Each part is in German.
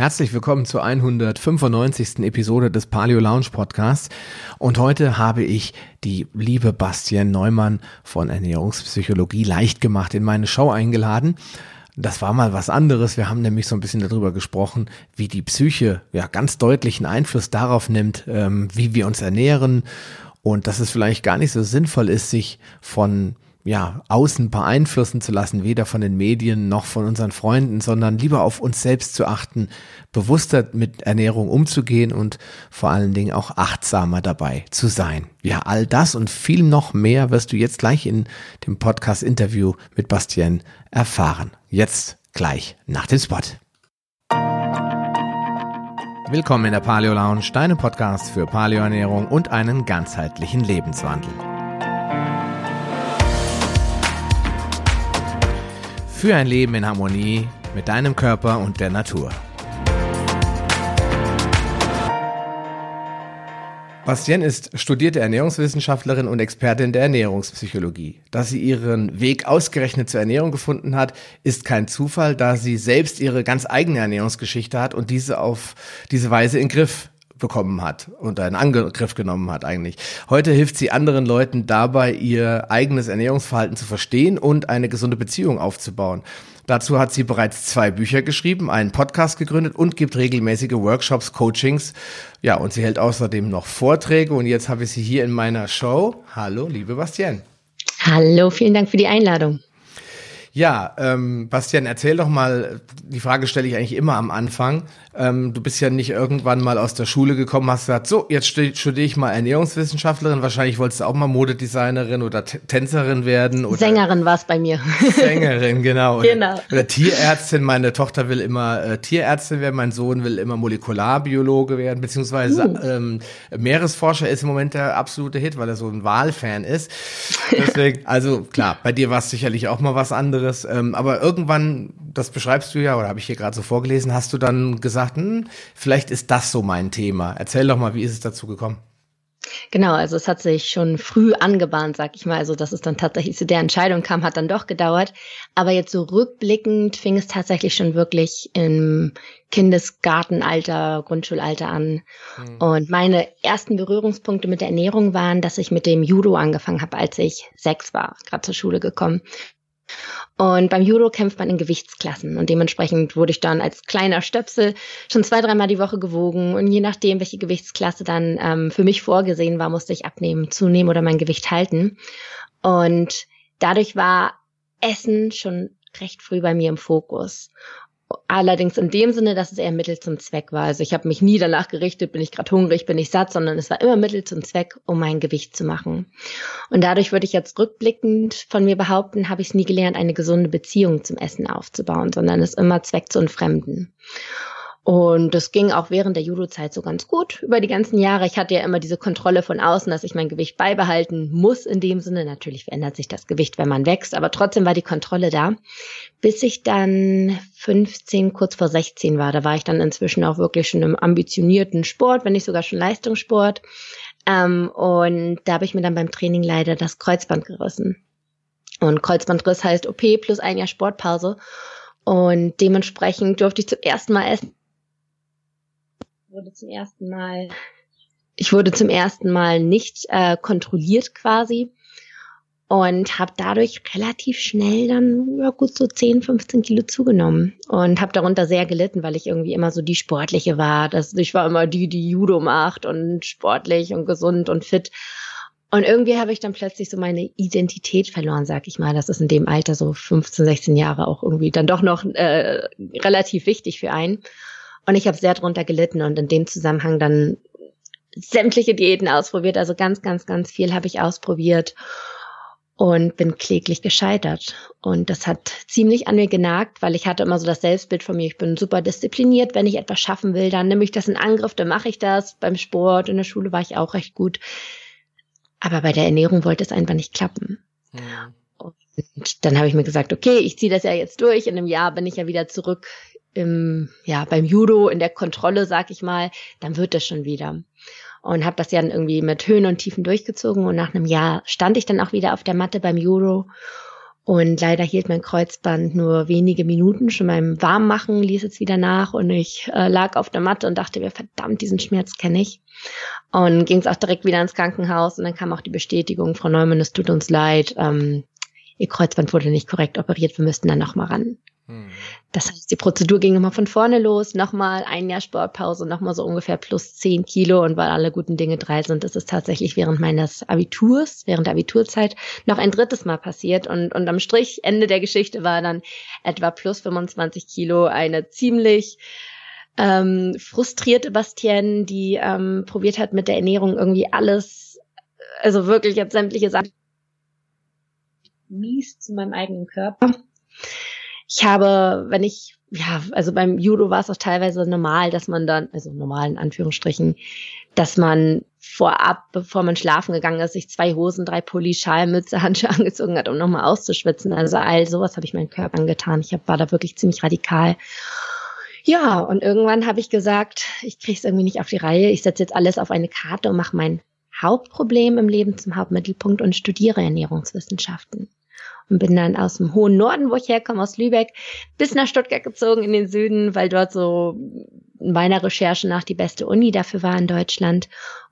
Herzlich willkommen zur 195. Episode des Paleo Lounge Podcasts. Und heute habe ich die liebe Bastian Neumann von Ernährungspsychologie leicht gemacht in meine Show eingeladen. Das war mal was anderes. Wir haben nämlich so ein bisschen darüber gesprochen, wie die Psyche ja ganz deutlichen Einfluss darauf nimmt, ähm, wie wir uns ernähren und dass es vielleicht gar nicht so sinnvoll ist, sich von ja, außen beeinflussen zu lassen, weder von den Medien noch von unseren Freunden, sondern lieber auf uns selbst zu achten, bewusster mit Ernährung umzugehen und vor allen Dingen auch achtsamer dabei zu sein. Ja, all das und viel noch mehr wirst du jetzt gleich in dem Podcast-Interview mit Bastien erfahren. Jetzt gleich nach dem Spot. Willkommen in der Paleo Lounge, deinem Podcast für Paleoernährung und einen ganzheitlichen Lebenswandel. Für ein Leben in Harmonie mit deinem Körper und der Natur. Bastien ist studierte Ernährungswissenschaftlerin und Expertin der Ernährungspsychologie. Dass sie ihren Weg ausgerechnet zur Ernährung gefunden hat, ist kein Zufall, da sie selbst ihre ganz eigene Ernährungsgeschichte hat und diese auf diese Weise in Griff bekommen hat und einen Angriff genommen hat eigentlich. Heute hilft sie anderen Leuten dabei, ihr eigenes Ernährungsverhalten zu verstehen und eine gesunde Beziehung aufzubauen. Dazu hat sie bereits zwei Bücher geschrieben, einen Podcast gegründet und gibt regelmäßige Workshops, Coachings. Ja, und sie hält außerdem noch Vorträge und jetzt habe ich sie hier in meiner Show. Hallo, liebe Bastian. Hallo, vielen Dank für die Einladung. Ja, ähm, Bastian, erzähl doch mal, die Frage stelle ich eigentlich immer am Anfang. Ähm, du bist ja nicht irgendwann mal aus der Schule gekommen, hast gesagt, so, jetzt studiere ich mal Ernährungswissenschaftlerin. Wahrscheinlich wolltest du auch mal Modedesignerin oder T Tänzerin werden. Oder Sängerin war es bei mir. Sängerin, genau. genau. Oder Tierärztin. Meine Tochter will immer äh, Tierärztin werden, mein Sohn will immer Molekularbiologe werden, beziehungsweise uh. ähm, Meeresforscher ist im Moment der absolute Hit, weil er so ein Wahlfan ist. Deswegen, also klar, bei dir war es sicherlich auch mal was anderes. Ähm, aber irgendwann, das beschreibst du ja, oder habe ich hier gerade so vorgelesen, hast du dann gesagt, gesagt, hm, vielleicht ist das so mein Thema. Erzähl doch mal, wie ist es dazu gekommen? Genau, also es hat sich schon früh angebahnt, sag ich mal. Also, dass es dann tatsächlich zu der Entscheidung kam, hat dann doch gedauert. Aber jetzt so rückblickend fing es tatsächlich schon wirklich im Kindesgartenalter, Grundschulalter an. Mhm. Und meine ersten Berührungspunkte mit der Ernährung waren, dass ich mit dem Judo angefangen habe, als ich sechs war, gerade zur Schule gekommen. Und beim Judo kämpft man in Gewichtsklassen und dementsprechend wurde ich dann als kleiner Stöpsel schon zwei, dreimal die Woche gewogen und je nachdem, welche Gewichtsklasse dann ähm, für mich vorgesehen war, musste ich abnehmen, zunehmen oder mein Gewicht halten. Und dadurch war Essen schon recht früh bei mir im Fokus. Allerdings in dem Sinne, dass es eher Mittel zum Zweck war. Also ich habe mich nie danach gerichtet, bin ich gerade hungrig, bin ich satt, sondern es war immer Mittel zum Zweck, um mein Gewicht zu machen. Und dadurch würde ich jetzt rückblickend von mir behaupten, habe ich es nie gelernt, eine gesunde Beziehung zum Essen aufzubauen, sondern es immer Zweck zu entfremden. Und das ging auch während der Judo-Zeit so ganz gut über die ganzen Jahre. Ich hatte ja immer diese Kontrolle von außen, dass ich mein Gewicht beibehalten muss in dem Sinne. Natürlich verändert sich das Gewicht, wenn man wächst, aber trotzdem war die Kontrolle da. Bis ich dann 15, kurz vor 16 war. Da war ich dann inzwischen auch wirklich schon im ambitionierten Sport, wenn nicht sogar schon Leistungssport. Ähm, und da habe ich mir dann beim Training leider das Kreuzband gerissen. Und Kreuzbandriss heißt OP plus ein Jahr Sportpause. Und dementsprechend durfte ich zum ersten Mal essen wurde zum ersten Mal, ich wurde zum ersten Mal nicht äh, kontrolliert quasi und habe dadurch relativ schnell dann ja gut so 10, 15 Kilo zugenommen und habe darunter sehr gelitten, weil ich irgendwie immer so die sportliche war. Das, ich war immer die, die Judo macht und sportlich und gesund und fit. Und irgendwie habe ich dann plötzlich so meine Identität verloren, sag ich mal. Das ist in dem Alter so 15, 16 Jahre auch irgendwie dann doch noch äh, relativ wichtig für einen. Und ich habe sehr drunter gelitten und in dem Zusammenhang dann sämtliche Diäten ausprobiert. Also ganz, ganz, ganz viel habe ich ausprobiert und bin kläglich gescheitert. Und das hat ziemlich an mir genagt, weil ich hatte immer so das Selbstbild von mir, ich bin super diszipliniert, wenn ich etwas schaffen will, dann nehme ich das in Angriff, dann mache ich das. Beim Sport, in der Schule war ich auch recht gut. Aber bei der Ernährung wollte es einfach nicht klappen. Ja. Und dann habe ich mir gesagt, okay, ich ziehe das ja jetzt durch. In einem Jahr bin ich ja wieder zurück im, ja, beim Judo in der Kontrolle, sag ich mal, dann wird das schon wieder. Und habe das ja dann irgendwie mit Höhen und Tiefen durchgezogen und nach einem Jahr stand ich dann auch wieder auf der Matte beim Judo Und leider hielt mein Kreuzband nur wenige Minuten. Schon beim Warmmachen ließ es wieder nach und ich äh, lag auf der Matte und dachte mir, verdammt, diesen Schmerz kenne ich. Und ging es auch direkt wieder ins Krankenhaus und dann kam auch die Bestätigung, Frau Neumann, es tut uns leid, ähm, Ihr Kreuzband wurde nicht korrekt operiert, wir müssten dann nochmal ran. Hm. Das heißt, die Prozedur ging immer von vorne los, nochmal ein Jahr Sportpause, nochmal so ungefähr plus zehn Kilo und weil alle guten Dinge drei sind, ist es tatsächlich während meines Abiturs, während der Abiturzeit noch ein drittes Mal passiert und, und am Strich, Ende der Geschichte war dann etwa plus 25 Kilo eine ziemlich ähm, frustrierte Bastienne, die ähm, probiert hat mit der Ernährung irgendwie alles, also wirklich jetzt sämtliche Sachen mies zu meinem eigenen Körper. Ich habe, wenn ich, ja, also beim Judo war es auch teilweise normal, dass man dann, also normal in Anführungsstrichen, dass man vorab, bevor man schlafen gegangen ist, sich zwei Hosen, drei Pulli, Schal, Mütze, Handschuhe angezogen hat, um nochmal auszuschwitzen. Also all sowas habe ich meinem Körper angetan. Ich hab, war da wirklich ziemlich radikal. Ja, und irgendwann habe ich gesagt, ich kriege es irgendwie nicht auf die Reihe. Ich setze jetzt alles auf eine Karte und mache mein Hauptproblem im Leben zum Hauptmittelpunkt und studiere Ernährungswissenschaften und bin dann aus dem hohen Norden, wo ich herkomme, aus Lübeck, bis nach Stuttgart gezogen in den Süden, weil dort so in meiner Recherche nach die beste Uni dafür war in Deutschland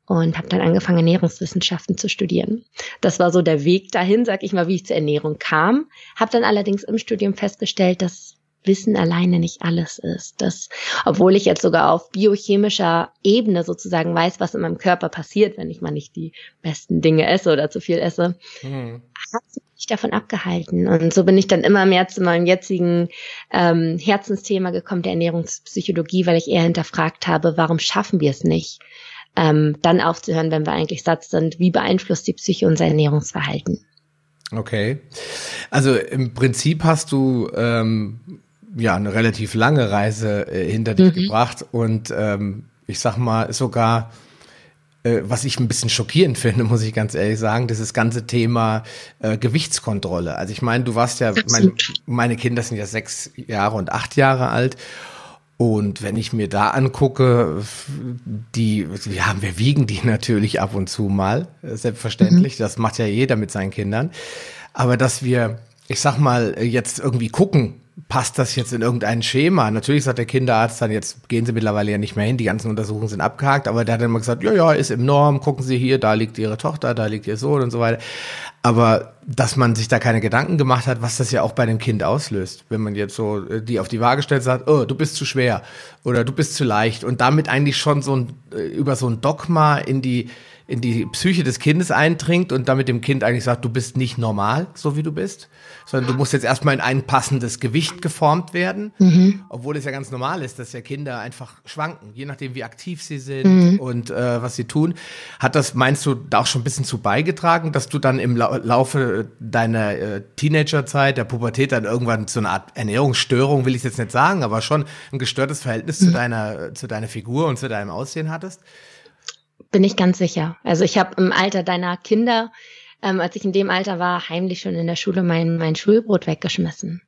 und habe dann angefangen, Ernährungswissenschaften zu studieren. Das war so der Weg dahin, sag ich mal, wie ich zur Ernährung kam. Habe dann allerdings im Studium festgestellt, dass Wissen alleine nicht alles ist. Das, obwohl ich jetzt sogar auf biochemischer Ebene sozusagen weiß, was in meinem Körper passiert, wenn ich mal nicht die besten Dinge esse oder zu viel esse, mhm. Hat mich davon abgehalten. Und so bin ich dann immer mehr zu meinem jetzigen ähm, Herzensthema gekommen, der Ernährungspsychologie, weil ich eher hinterfragt habe, warum schaffen wir es nicht, ähm, dann aufzuhören, wenn wir eigentlich satt sind, wie beeinflusst die Psyche unser Ernährungsverhalten. Okay. Also im Prinzip hast du ähm, ja eine relativ lange Reise äh, hinter dich mhm. gebracht und ähm, ich sag mal sogar äh, was ich ein bisschen schockierend finde, muss ich ganz ehrlich sagen, dieses ganze Thema äh, Gewichtskontrolle. Also ich meine, du warst ja, mein, meine Kinder sind ja sechs Jahre und acht Jahre alt. Und wenn ich mir da angucke, die, ja, wir wiegen die natürlich ab und zu mal, äh, selbstverständlich. Mhm. Das macht ja jeder mit seinen Kindern. Aber dass wir, ich sag mal, jetzt irgendwie gucken, passt das jetzt in irgendein Schema? Natürlich sagt der Kinderarzt dann, jetzt gehen Sie mittlerweile ja nicht mehr hin, die ganzen Untersuchungen sind abgehakt, aber der hat dann immer gesagt, ja, ja, ist im Norm, gucken Sie hier, da liegt Ihre Tochter, da liegt Ihr Sohn und so weiter. Aber dass man sich da keine Gedanken gemacht hat, was das ja auch bei dem Kind auslöst, wenn man jetzt so äh, die auf die Waage stellt, sagt, oh, du bist zu schwer oder du bist zu leicht und damit eigentlich schon so ein, äh, über so ein Dogma in die in die Psyche des Kindes eindringt und damit dem Kind eigentlich sagt, du bist nicht normal, so wie du bist, sondern du musst jetzt erstmal in ein passendes Gewicht geformt werden, mhm. obwohl es ja ganz normal ist, dass ja Kinder einfach schwanken, je nachdem wie aktiv sie sind mhm. und äh, was sie tun. Hat das, meinst du, da auch schon ein bisschen zu beigetragen, dass du dann im Laufe deiner äh, Teenagerzeit, der Pubertät dann irgendwann so eine Art Ernährungsstörung, will ich jetzt nicht sagen, aber schon ein gestörtes Verhältnis mhm. zu deiner, zu deiner Figur und zu deinem Aussehen hattest? bin ich ganz sicher. Also ich habe im Alter deiner Kinder, ähm, als ich in dem Alter war, heimlich schon in der Schule mein, mein Schulbrot weggeschmissen.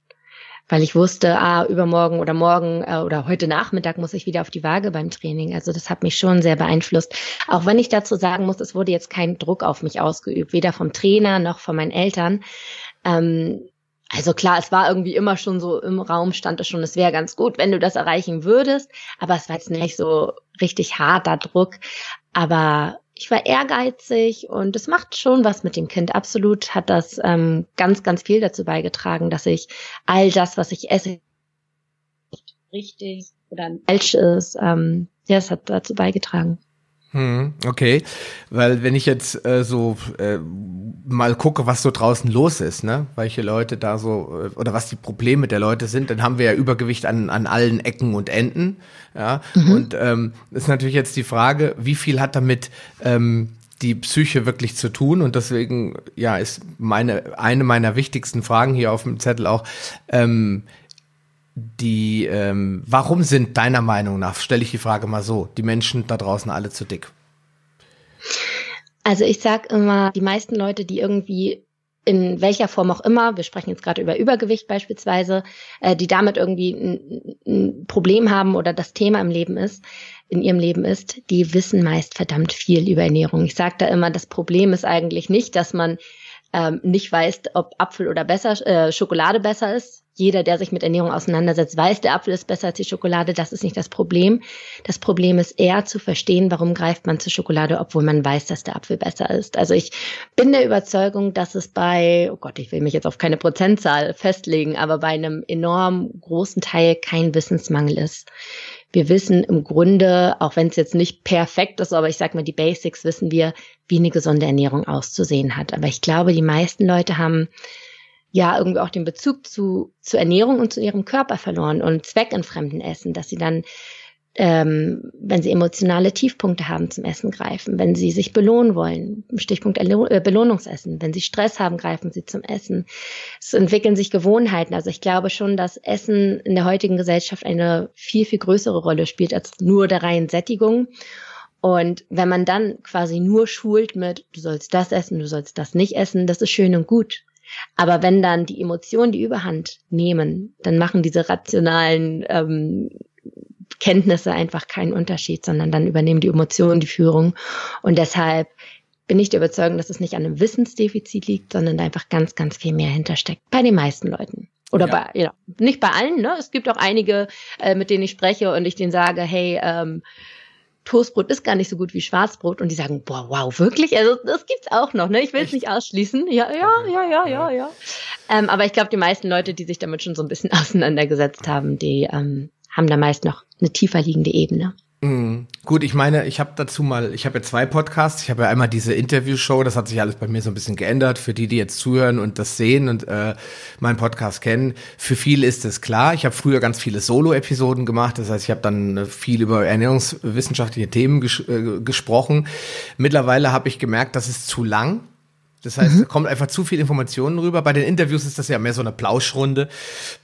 Weil ich wusste, ah, übermorgen oder morgen äh, oder heute Nachmittag muss ich wieder auf die Waage beim Training. Also das hat mich schon sehr beeinflusst. Auch wenn ich dazu sagen muss, es wurde jetzt kein Druck auf mich ausgeübt, weder vom Trainer noch von meinen Eltern. Ähm, also klar, es war irgendwie immer schon so im Raum stand es schon, es wäre ganz gut, wenn du das erreichen würdest, aber es war jetzt nicht so richtig harter Druck. Aber ich war ehrgeizig und es macht schon was mit dem Kind. Absolut hat das ähm, ganz, ganz viel dazu beigetragen, dass ich all das, was ich esse, richtig oder falsch ist, ähm, ja, es hat dazu beigetragen. Hm, okay, weil wenn ich jetzt äh, so äh, mal gucke, was so draußen los ist, ne, welche Leute da so äh, oder was die Probleme der Leute sind, dann haben wir ja Übergewicht an an allen Ecken und Enden, ja. Mhm. Und ähm, ist natürlich jetzt die Frage, wie viel hat damit ähm, die Psyche wirklich zu tun und deswegen ja ist meine eine meiner wichtigsten Fragen hier auf dem Zettel auch ähm, die, ähm, warum sind deiner Meinung nach, stelle ich die Frage mal so, die Menschen da draußen alle zu dick? Also ich sag immer, die meisten Leute, die irgendwie in welcher Form auch immer, wir sprechen jetzt gerade über Übergewicht beispielsweise, äh, die damit irgendwie ein, ein Problem haben oder das Thema im Leben ist, in ihrem Leben ist, die wissen meist verdammt viel über Ernährung. Ich sage da immer, das Problem ist eigentlich nicht, dass man ähm, nicht weißt, ob Apfel oder besser, äh, Schokolade besser ist. Jeder, der sich mit Ernährung auseinandersetzt, weiß, der Apfel ist besser als die Schokolade. Das ist nicht das Problem. Das Problem ist eher zu verstehen, warum greift man zur Schokolade, obwohl man weiß, dass der Apfel besser ist. Also ich bin der Überzeugung, dass es bei, oh Gott, ich will mich jetzt auf keine Prozentzahl festlegen, aber bei einem enorm großen Teil kein Wissensmangel ist. Wir wissen im Grunde, auch wenn es jetzt nicht perfekt ist, aber ich sag mal, die Basics wissen wir, wie eine gesunde Ernährung auszusehen hat. Aber ich glaube, die meisten Leute haben ja irgendwie auch den Bezug zu, zu Ernährung und zu ihrem Körper verloren und zweckentfremden Essen, dass sie dann ähm, wenn sie emotionale Tiefpunkte haben, zum Essen greifen, wenn sie sich belohnen wollen, Stichpunkt äh, Belohnungsessen, wenn sie Stress haben, greifen sie zum Essen. Es entwickeln sich Gewohnheiten. Also ich glaube schon, dass Essen in der heutigen Gesellschaft eine viel, viel größere Rolle spielt als nur der reinen Sättigung. Und wenn man dann quasi nur schult mit, du sollst das essen, du sollst das nicht essen, das ist schön und gut. Aber wenn dann die Emotionen die Überhand nehmen, dann machen diese rationalen ähm, Kenntnisse einfach keinen Unterschied, sondern dann übernehmen die Emotionen die Führung. Und deshalb bin ich der Überzeugung, dass es nicht an einem Wissensdefizit liegt, sondern da einfach ganz, ganz viel mehr hintersteckt. Bei den meisten Leuten. Oder ja. bei, ja, nicht bei allen, ne? Es gibt auch einige, äh, mit denen ich spreche und ich denen sage, hey, ähm, Toastbrot ist gar nicht so gut wie Schwarzbrot und die sagen, boah, wow, wirklich? Also das gibt's auch noch, ne? Ich will es nicht ausschließen. Ja, ja, ja, ja, ja, ja. Ähm, aber ich glaube, die meisten Leute, die sich damit schon so ein bisschen auseinandergesetzt haben, die ähm, haben da meist noch eine tiefer liegende Ebene. Mhm. Gut, ich meine, ich habe dazu mal, ich habe ja zwei Podcasts. Ich habe ja einmal diese Interviewshow, das hat sich alles bei mir so ein bisschen geändert. Für die, die jetzt zuhören und das sehen und äh, meinen Podcast kennen, für viele ist es klar. Ich habe früher ganz viele Solo-Episoden gemacht, das heißt, ich habe dann äh, viel über ernährungswissenschaftliche Themen ges äh, gesprochen. Mittlerweile habe ich gemerkt, das ist zu lang. Das heißt, mhm. da kommt einfach zu viel Informationen rüber. Bei den Interviews ist das ja mehr so eine Plauschrunde.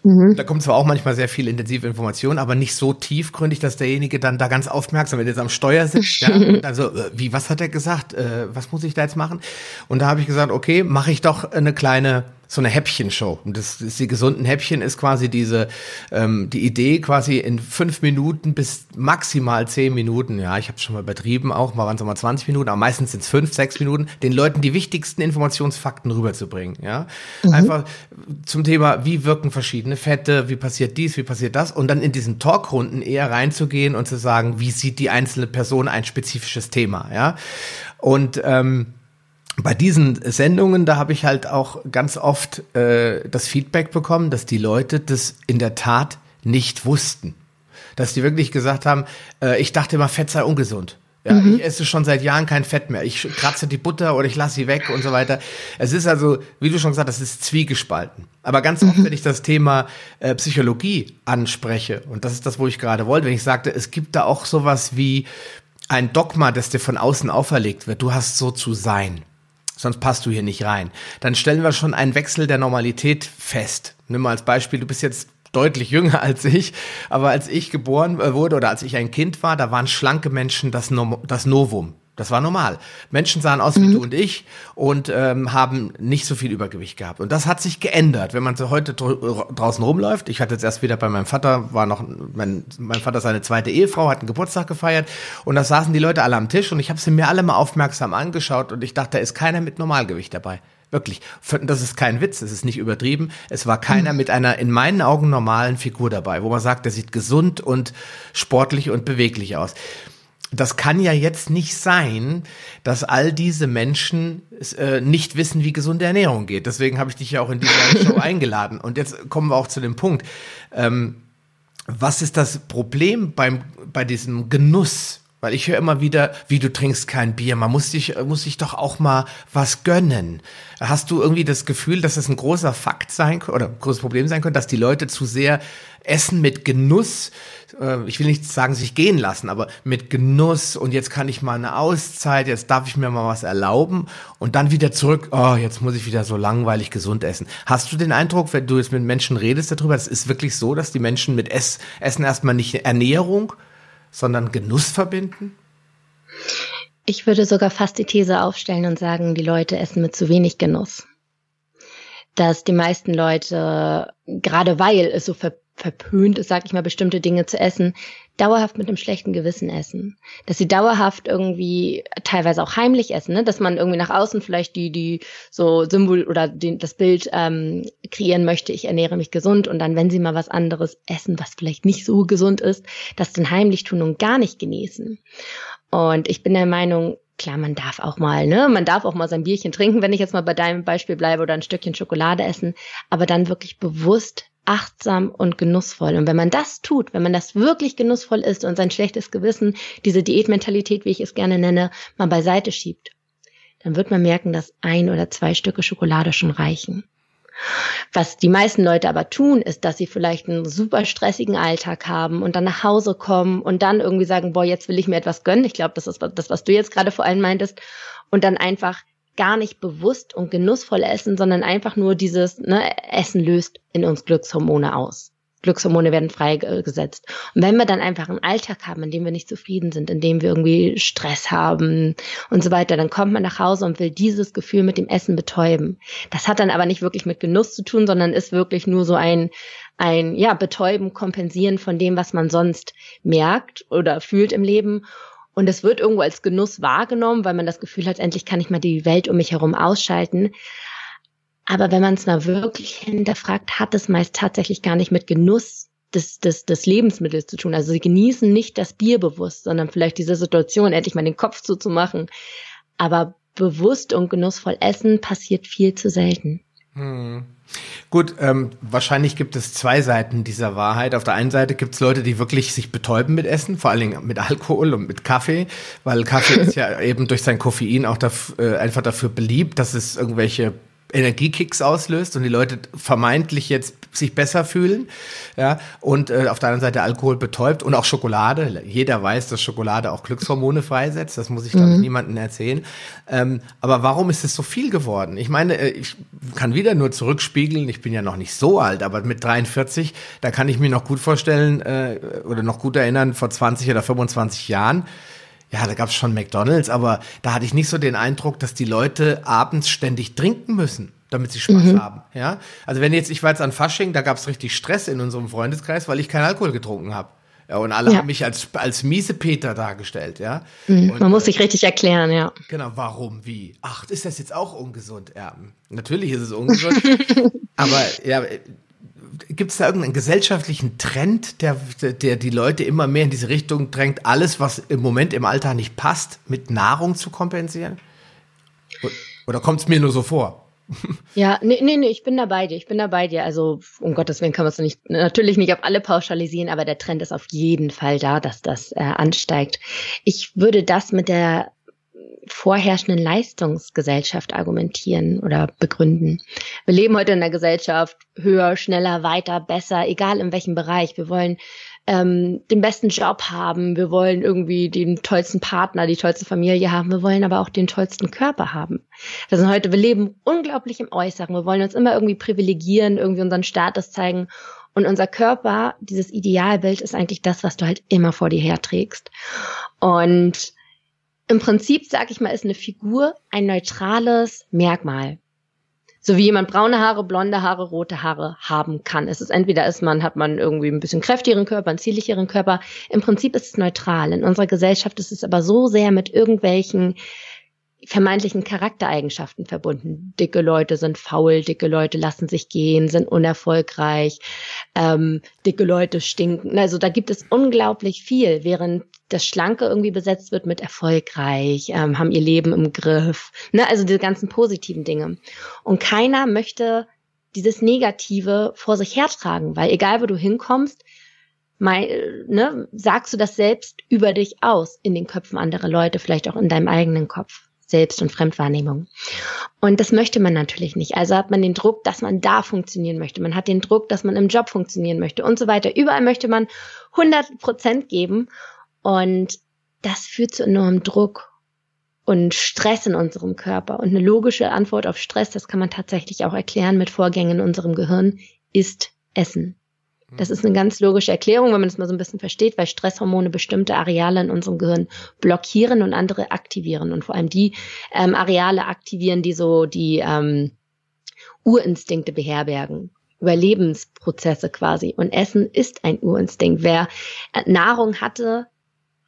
Mhm. Da kommt zwar auch manchmal sehr viel intensive Information, aber nicht so tiefgründig, dass derjenige dann da ganz aufmerksam, wenn er jetzt am Steuer sitzt, ja, also wie, was hat er gesagt? Äh, was muss ich da jetzt machen? Und da habe ich gesagt, okay, mache ich doch eine kleine so eine Häppchenshow. Und das, das die gesunden Häppchen ist quasi diese ähm, die Idee quasi in fünf Minuten bis maximal zehn Minuten. Ja, ich habe schon mal übertrieben, auch mal waren es mal 20 Minuten, aber meistens sind es fünf, sechs Minuten, den Leuten die wichtigsten Informationsfakten rüberzubringen. Ja, mhm. einfach zum Thema, wie wirken verschiedene Fette, wie passiert dies, wie passiert das, und dann in diesen Talkrunden eher reinzugehen und zu sagen, wie sieht die einzelne Person ein spezifisches Thema. Ja, und ähm, bei diesen Sendungen, da habe ich halt auch ganz oft äh, das Feedback bekommen, dass die Leute das in der Tat nicht wussten. Dass die wirklich gesagt haben, äh, ich dachte immer, Fett sei ungesund. Ja, mhm. ich esse schon seit Jahren kein Fett mehr. Ich kratze die Butter oder ich lasse sie weg und so weiter. Es ist also, wie du schon gesagt hast, es ist zwiegespalten. Aber ganz oft, mhm. wenn ich das Thema äh, Psychologie anspreche, und das ist das, wo ich gerade wollte, wenn ich sagte, es gibt da auch sowas wie ein Dogma, das dir von außen auferlegt wird. Du hast so zu sein sonst passt du hier nicht rein. Dann stellen wir schon einen Wechsel der Normalität fest. Nimm mal als Beispiel, du bist jetzt deutlich jünger als ich, aber als ich geboren äh, wurde oder als ich ein Kind war, da waren schlanke Menschen das, no das Novum. Das war normal. Menschen sahen aus wie mhm. du und ich und ähm, haben nicht so viel Übergewicht gehabt. Und das hat sich geändert. Wenn man so heute draußen rumläuft, ich hatte jetzt erst wieder bei meinem Vater, war noch, mein, mein Vater seine zweite Ehefrau, hat einen Geburtstag gefeiert und da saßen die Leute alle am Tisch und ich habe sie mir alle mal aufmerksam angeschaut und ich dachte, da ist keiner mit Normalgewicht dabei. Wirklich. Das ist kein Witz, es ist nicht übertrieben. Es war keiner mhm. mit einer in meinen Augen normalen Figur dabei, wo man sagt, der sieht gesund und sportlich und beweglich aus das kann ja jetzt nicht sein, dass all diese Menschen äh, nicht wissen, wie gesunde Ernährung geht. Deswegen habe ich dich ja auch in diese Show eingeladen. Und jetzt kommen wir auch zu dem Punkt. Ähm, was ist das Problem beim, bei diesem Genuss? Weil ich höre immer wieder, wie du trinkst kein Bier, man muss sich, muss sich doch auch mal was gönnen. Hast du irgendwie das Gefühl, dass es ein großer Fakt sein oder ein großes Problem sein könnte, dass die Leute zu sehr Essen mit Genuss, äh, ich will nicht sagen, sich gehen lassen, aber mit Genuss und jetzt kann ich mal eine Auszeit, jetzt darf ich mir mal was erlauben und dann wieder zurück, oh, jetzt muss ich wieder so langweilig gesund essen. Hast du den Eindruck, wenn du jetzt mit Menschen redest darüber, es ist wirklich so, dass die Menschen mit Ess, Essen erstmal nicht Ernährung, sondern Genuss verbinden? Ich würde sogar fast die These aufstellen und sagen, die Leute essen mit zu wenig Genuss dass die meisten Leute, gerade weil es so ver verpönt ist, sag ich mal, bestimmte Dinge zu essen, dauerhaft mit einem schlechten Gewissen essen. Dass sie dauerhaft irgendwie teilweise auch heimlich essen, ne? dass man irgendwie nach außen vielleicht die, die so Symbol oder den, das Bild ähm, kreieren möchte, ich ernähre mich gesund und dann, wenn sie mal was anderes essen, was vielleicht nicht so gesund ist, das dann heimlich tun und gar nicht genießen. Und ich bin der Meinung, klar, man darf auch mal, ne? Man darf auch mal sein Bierchen trinken, wenn ich jetzt mal bei deinem Beispiel bleibe oder ein Stückchen Schokolade essen, aber dann wirklich bewusst achtsam und genussvoll. Und wenn man das tut, wenn man das wirklich genussvoll ist und sein schlechtes Gewissen, diese Diätmentalität, wie ich es gerne nenne, mal beiseite schiebt, dann wird man merken, dass ein oder zwei Stücke Schokolade schon reichen. Was die meisten Leute aber tun, ist, dass sie vielleicht einen super stressigen Alltag haben und dann nach Hause kommen und dann irgendwie sagen, boah, jetzt will ich mir etwas gönnen. Ich glaube, das ist das, was du jetzt gerade vor allem meintest. Und dann einfach gar nicht bewusst und genussvoll essen, sondern einfach nur dieses ne, Essen löst in uns Glückshormone aus. Glückshormone werden freigesetzt. Und wenn wir dann einfach einen Alltag haben, in dem wir nicht zufrieden sind, in dem wir irgendwie Stress haben und so weiter, dann kommt man nach Hause und will dieses Gefühl mit dem Essen betäuben. Das hat dann aber nicht wirklich mit Genuss zu tun, sondern ist wirklich nur so ein, ein, ja, betäuben, kompensieren von dem, was man sonst merkt oder fühlt im Leben. Und es wird irgendwo als Genuss wahrgenommen, weil man das Gefühl hat, endlich kann ich mal die Welt um mich herum ausschalten. Aber wenn man es mal wirklich hinterfragt, hat es meist tatsächlich gar nicht mit Genuss des, des, des Lebensmittels zu tun. Also sie genießen nicht das Bier bewusst, sondern vielleicht diese Situation, endlich mal den Kopf zuzumachen. Aber bewusst und genussvoll essen passiert viel zu selten. Hm. Gut, ähm, wahrscheinlich gibt es zwei Seiten dieser Wahrheit. Auf der einen Seite gibt es Leute, die wirklich sich betäuben mit Essen, vor allen Dingen mit Alkohol und mit Kaffee, weil Kaffee ist ja eben durch sein Koffein auch dafür, äh, einfach dafür beliebt, dass es irgendwelche Energiekicks auslöst und die Leute vermeintlich jetzt sich besser fühlen, ja, und äh, auf der anderen Seite Alkohol betäubt und auch Schokolade. Jeder weiß, dass Schokolade auch Glückshormone freisetzt, das muss ich, glaube ich, mhm. niemandem erzählen. Ähm, aber warum ist es so viel geworden? Ich meine, äh, ich kann wieder nur zurückspiegeln, ich bin ja noch nicht so alt, aber mit 43, da kann ich mir noch gut vorstellen äh, oder noch gut erinnern, vor 20 oder 25 Jahren, ja, da gab es schon McDonalds, aber da hatte ich nicht so den Eindruck, dass die Leute abends ständig trinken müssen, damit sie Spaß mhm. haben. Ja, also wenn jetzt ich war jetzt an Fasching, da gab es richtig Stress in unserem Freundeskreis, weil ich keinen Alkohol getrunken habe. Ja, und alle ja. haben mich als, als miese Peter dargestellt, ja. Mhm, und, man muss sich richtig erklären, ja. Genau, warum, wie? Ach, ist das jetzt auch ungesund? Ja, natürlich ist es ungesund. aber ja, gibt es da irgendeinen gesellschaftlichen Trend, der, der die Leute immer mehr in diese Richtung drängt, alles, was im Moment im Alltag nicht passt, mit Nahrung zu kompensieren? Oder kommt es mir nur so vor? Ja, nee, nee, nee, ich bin da bei dir, ich bin da bei dir. Also, um Gottes Willen kann man es nicht, natürlich nicht auf alle pauschalisieren, aber der Trend ist auf jeden Fall da, dass das äh, ansteigt. Ich würde das mit der vorherrschenden Leistungsgesellschaft argumentieren oder begründen. Wir leben heute in einer Gesellschaft höher, schneller, weiter, besser, egal in welchem Bereich. Wir wollen ähm, den besten Job haben, wir wollen irgendwie den tollsten Partner, die tollste Familie haben, wir wollen aber auch den tollsten Körper haben. Das sind heute, wir leben unglaublich im Äußeren, wir wollen uns immer irgendwie privilegieren, irgendwie unseren Status zeigen und unser Körper, dieses Idealbild ist eigentlich das, was du halt immer vor dir herträgst. Und im Prinzip, sag ich mal, ist eine Figur ein neutrales Merkmal. So wie jemand braune Haare, blonde Haare, rote Haare haben kann. Es ist entweder ist man, hat man irgendwie ein bisschen kräftigeren Körper, einen zierlicheren Körper. Im Prinzip ist es neutral. In unserer Gesellschaft ist es aber so sehr mit irgendwelchen vermeintlichen Charaktereigenschaften verbunden. Dicke Leute sind faul, dicke Leute lassen sich gehen, sind unerfolgreich, ähm, dicke Leute stinken. Also da gibt es unglaublich viel, während das Schlanke irgendwie besetzt wird mit erfolgreich, ähm, haben ihr Leben im Griff. Ne? Also diese ganzen positiven Dinge. Und keiner möchte dieses Negative vor sich hertragen, weil egal wo du hinkommst, mein, ne, sagst du das selbst über dich aus in den Köpfen anderer Leute, vielleicht auch in deinem eigenen Kopf. Selbst- und Fremdwahrnehmung. Und das möchte man natürlich nicht. Also hat man den Druck, dass man da funktionieren möchte. Man hat den Druck, dass man im Job funktionieren möchte und so weiter. Überall möchte man 100 Prozent geben. Und das führt zu enormem Druck und Stress in unserem Körper. Und eine logische Antwort auf Stress, das kann man tatsächlich auch erklären mit Vorgängen in unserem Gehirn, ist Essen. Das ist eine ganz logische Erklärung, wenn man das mal so ein bisschen versteht, weil Stresshormone bestimmte Areale in unserem Gehirn blockieren und andere aktivieren. Und vor allem die ähm, Areale aktivieren, die so die ähm, Urinstinkte beherbergen. Überlebensprozesse quasi. Und Essen ist ein Urinstinkt. Wer Nahrung hatte,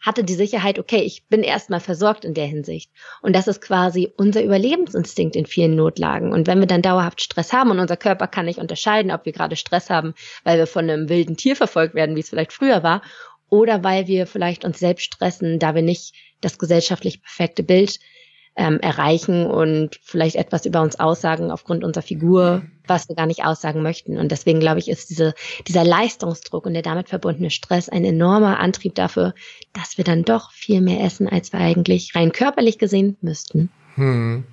hatte die Sicherheit, okay, ich bin erstmal versorgt in der Hinsicht. Und das ist quasi unser Überlebensinstinkt in vielen Notlagen. Und wenn wir dann dauerhaft Stress haben und unser Körper kann nicht unterscheiden, ob wir gerade Stress haben, weil wir von einem wilden Tier verfolgt werden, wie es vielleicht früher war, oder weil wir vielleicht uns selbst stressen, da wir nicht das gesellschaftlich perfekte Bild ähm, erreichen und vielleicht etwas über uns aussagen aufgrund unserer Figur, was wir gar nicht aussagen möchten. Und deswegen glaube ich, ist diese, dieser Leistungsdruck und der damit verbundene Stress ein enormer Antrieb dafür, dass wir dann doch viel mehr essen, als wir eigentlich rein körperlich gesehen müssten. Hm.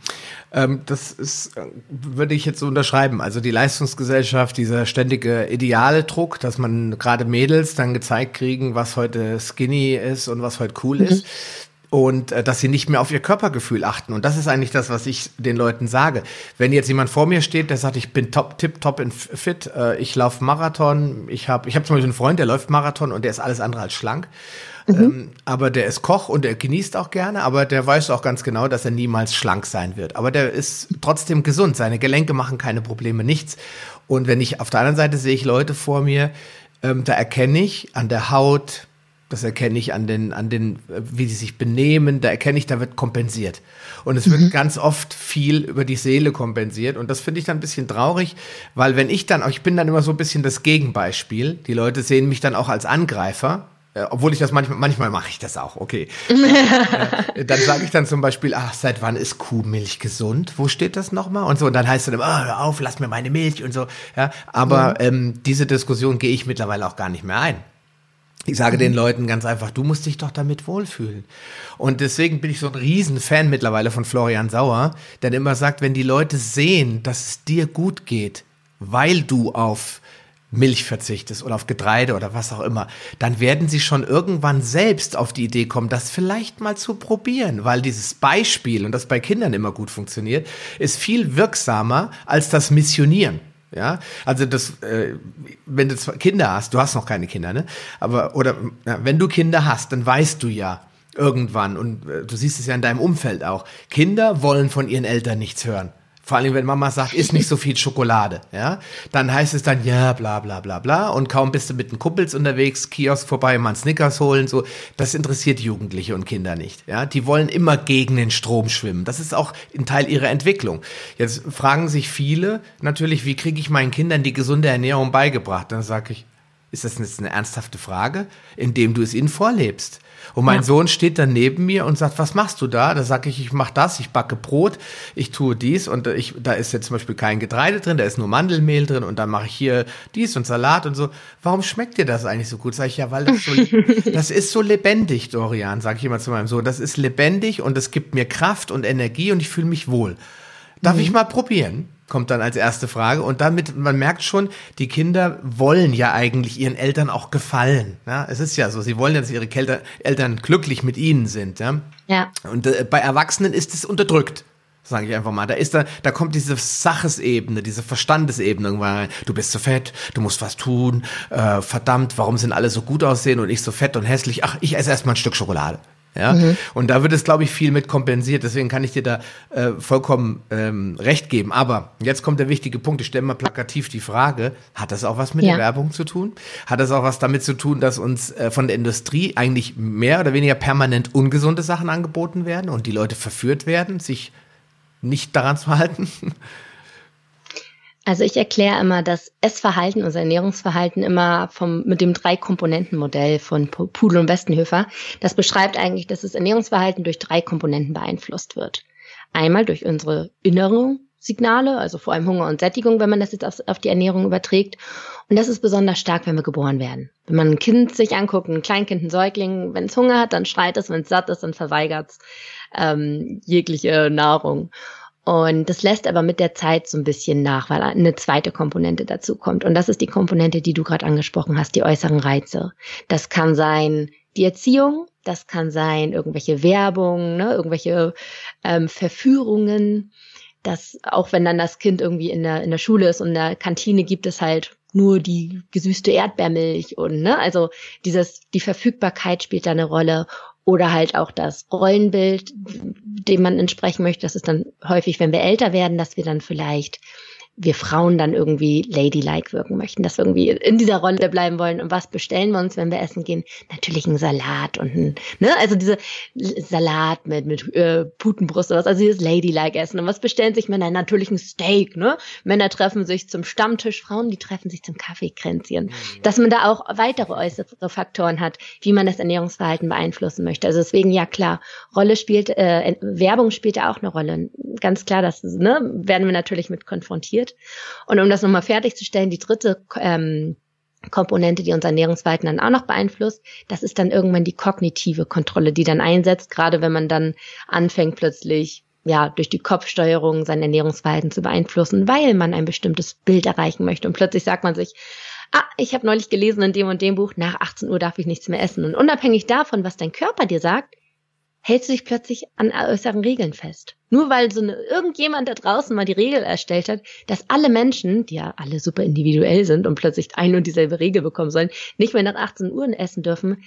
Ähm, das ist, äh, würde ich jetzt so unterschreiben. Also die Leistungsgesellschaft, dieser ständige ideale Druck, dass man gerade Mädels dann gezeigt kriegen, was heute skinny ist und was heute cool mhm. ist und äh, dass sie nicht mehr auf ihr Körpergefühl achten. Und das ist eigentlich das, was ich den Leuten sage. Wenn jetzt jemand vor mir steht, der sagt, ich bin top, tip, top in fit, äh, ich laufe Marathon, ich habe ich hab zum Beispiel einen Freund, der läuft Marathon und der ist alles andere als schlank. Mhm. Ähm, aber der ist Koch und der genießt auch gerne, aber der weiß auch ganz genau, dass er niemals schlank sein wird. Aber der ist trotzdem gesund. Seine Gelenke machen keine Probleme, nichts. Und wenn ich auf der anderen Seite sehe ich Leute vor mir, ähm, da erkenne ich an der Haut, das erkenne ich an den, an den, wie sie sich benehmen, da erkenne ich, da wird kompensiert. Und es wird mhm. ganz oft viel über die Seele kompensiert. Und das finde ich dann ein bisschen traurig, weil wenn ich dann, ich bin dann immer so ein bisschen das Gegenbeispiel. Die Leute sehen mich dann auch als Angreifer. Äh, obwohl ich das manchmal, manchmal mache ich das auch, okay. äh, dann sage ich dann zum Beispiel, ach, seit wann ist Kuhmilch gesund? Wo steht das nochmal? Und so, und dann heißt es dann, oh, hör auf, lass mir meine Milch und so. Ja, aber mhm. ähm, diese Diskussion gehe ich mittlerweile auch gar nicht mehr ein. Ich sage den mhm. Leuten ganz einfach, du musst dich doch damit wohlfühlen. Und deswegen bin ich so ein Riesenfan mittlerweile von Florian Sauer, der immer sagt, wenn die Leute sehen, dass es dir gut geht, weil du auf Milch verzichtest oder auf Getreide oder was auch immer, dann werden sie schon irgendwann selbst auf die Idee kommen, das vielleicht mal zu probieren, weil dieses Beispiel, und das bei Kindern immer gut funktioniert, ist viel wirksamer als das Missionieren. Ja, also das, äh, wenn du Kinder hast, du hast noch keine Kinder, ne? Aber oder ja, wenn du Kinder hast, dann weißt du ja irgendwann und äh, du siehst es ja in deinem Umfeld auch. Kinder wollen von ihren Eltern nichts hören. Vor allem, wenn Mama sagt, isst nicht so viel Schokolade, ja, dann heißt es dann, ja, bla, bla, bla, bla. Und kaum bist du mit den Kumpels unterwegs, Kiosk vorbei, mal Snickers holen, so. Das interessiert Jugendliche und Kinder nicht, ja. Die wollen immer gegen den Strom schwimmen. Das ist auch ein Teil ihrer Entwicklung. Jetzt fragen sich viele natürlich, wie kriege ich meinen Kindern die gesunde Ernährung beigebracht? Dann sage ich, ist das jetzt eine ernsthafte Frage? Indem du es ihnen vorlebst. Und mein ja. Sohn steht dann neben mir und sagt, was machst du da? Da sage ich, ich mache das, ich backe Brot, ich tue dies und ich, da ist jetzt zum Beispiel kein Getreide drin, da ist nur Mandelmehl drin und dann mache ich hier dies und Salat und so. Warum schmeckt dir das eigentlich so gut? Sag ich, ja, weil das so, das ist so lebendig, Dorian, sage ich immer zu meinem Sohn. Das ist lebendig und es gibt mir Kraft und Energie und ich fühle mich wohl. Darf mhm. ich mal probieren? Kommt dann als erste Frage. Und damit, man merkt schon, die Kinder wollen ja eigentlich ihren Eltern auch gefallen. Ja, es ist ja so, sie wollen ja, dass ihre Kelter, Eltern glücklich mit ihnen sind. Ja. ja. Und äh, bei Erwachsenen ist es unterdrückt. Sage ich einfach mal. Da ist da, da kommt diese Sachesebene, diese Verstandesebene irgendwann rein. Du bist so fett, du musst was tun. Äh, verdammt, warum sind alle so gut aussehen und ich so fett und hässlich? Ach, ich esse erstmal ein Stück Schokolade. Ja? Mhm. Und da wird es, glaube ich, viel mit kompensiert. Deswegen kann ich dir da äh, vollkommen ähm, recht geben. Aber jetzt kommt der wichtige Punkt. Ich stelle mal plakativ die Frage, hat das auch was mit ja. der Werbung zu tun? Hat das auch was damit zu tun, dass uns äh, von der Industrie eigentlich mehr oder weniger permanent ungesunde Sachen angeboten werden und die Leute verführt werden, sich nicht daran zu halten? Also ich erkläre immer das Essverhalten, unser Ernährungsverhalten immer vom, mit dem Drei-Komponenten-Modell von Pudel und Westenhöfer. Das beschreibt eigentlich, dass das Ernährungsverhalten durch drei Komponenten beeinflusst wird. Einmal durch unsere innere Signale, also vor allem Hunger und Sättigung, wenn man das jetzt auf, auf, die Ernährung überträgt. Und das ist besonders stark, wenn wir geboren werden. Wenn man ein Kind sich anguckt, ein Kleinkind, ein Säugling, wenn es Hunger hat, dann schreit es, wenn es satt ist, dann verweigert es ähm, jegliche Nahrung. Und das lässt aber mit der Zeit so ein bisschen nach, weil eine zweite Komponente dazu kommt. Und das ist die Komponente, die du gerade angesprochen hast, die äußeren Reize. Das kann sein die Erziehung, das kann sein irgendwelche Werbung, ne, irgendwelche ähm, Verführungen. Das, auch wenn dann das Kind irgendwie in der, in der Schule ist und in der Kantine gibt es halt nur die gesüßte Erdbeermilch und ne, also dieses, die Verfügbarkeit spielt da eine Rolle oder halt auch das Rollenbild, dem man entsprechen möchte. Das ist dann häufig, wenn wir älter werden, dass wir dann vielleicht wir Frauen dann irgendwie ladylike wirken möchten, dass wir irgendwie in dieser Rolle bleiben wollen. Und was bestellen wir uns, wenn wir essen gehen? Natürlich einen Salat und ein, ne, also diese Salat mit, mit äh, Putenbrust oder was, also dieses ladylike Essen. Und was bestellen sich Männer? Natürlich ein Steak, ne? Männer treffen sich zum Stammtisch, Frauen, die treffen sich zum Kaffeekränzchen. Mhm. Dass man da auch weitere äußere Faktoren hat, wie man das Ernährungsverhalten beeinflussen möchte. Also deswegen, ja klar, Rolle spielt, äh, Werbung spielt da auch eine Rolle. Ganz klar, das ne, werden wir natürlich mit konfrontiert passiert. Und um das nochmal fertigzustellen, die dritte ähm, Komponente, die unser Ernährungsverhalten dann auch noch beeinflusst, das ist dann irgendwann die kognitive Kontrolle, die dann einsetzt, gerade wenn man dann anfängt plötzlich ja, durch die Kopfsteuerung sein Ernährungsverhalten zu beeinflussen, weil man ein bestimmtes Bild erreichen möchte. Und plötzlich sagt man sich, ah, ich habe neulich gelesen in dem und dem Buch, nach 18 Uhr darf ich nichts mehr essen. Und unabhängig davon, was dein Körper dir sagt, hältst du dich plötzlich an äußeren Regeln fest. Nur weil so eine, irgendjemand da draußen mal die Regel erstellt hat, dass alle Menschen, die ja alle super individuell sind und plötzlich ein und dieselbe Regel bekommen sollen, nicht mehr nach 18 Uhr essen dürfen,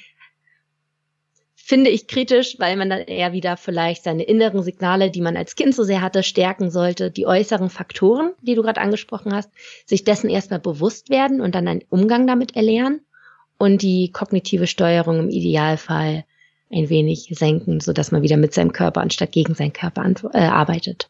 finde ich kritisch, weil man dann eher wieder vielleicht seine inneren Signale, die man als Kind so sehr hatte, stärken sollte, die äußeren Faktoren, die du gerade angesprochen hast, sich dessen erstmal bewusst werden und dann einen Umgang damit erlernen und die kognitive Steuerung im Idealfall ein wenig senken, so dass man wieder mit seinem Körper anstatt gegen seinen Körper äh, arbeitet.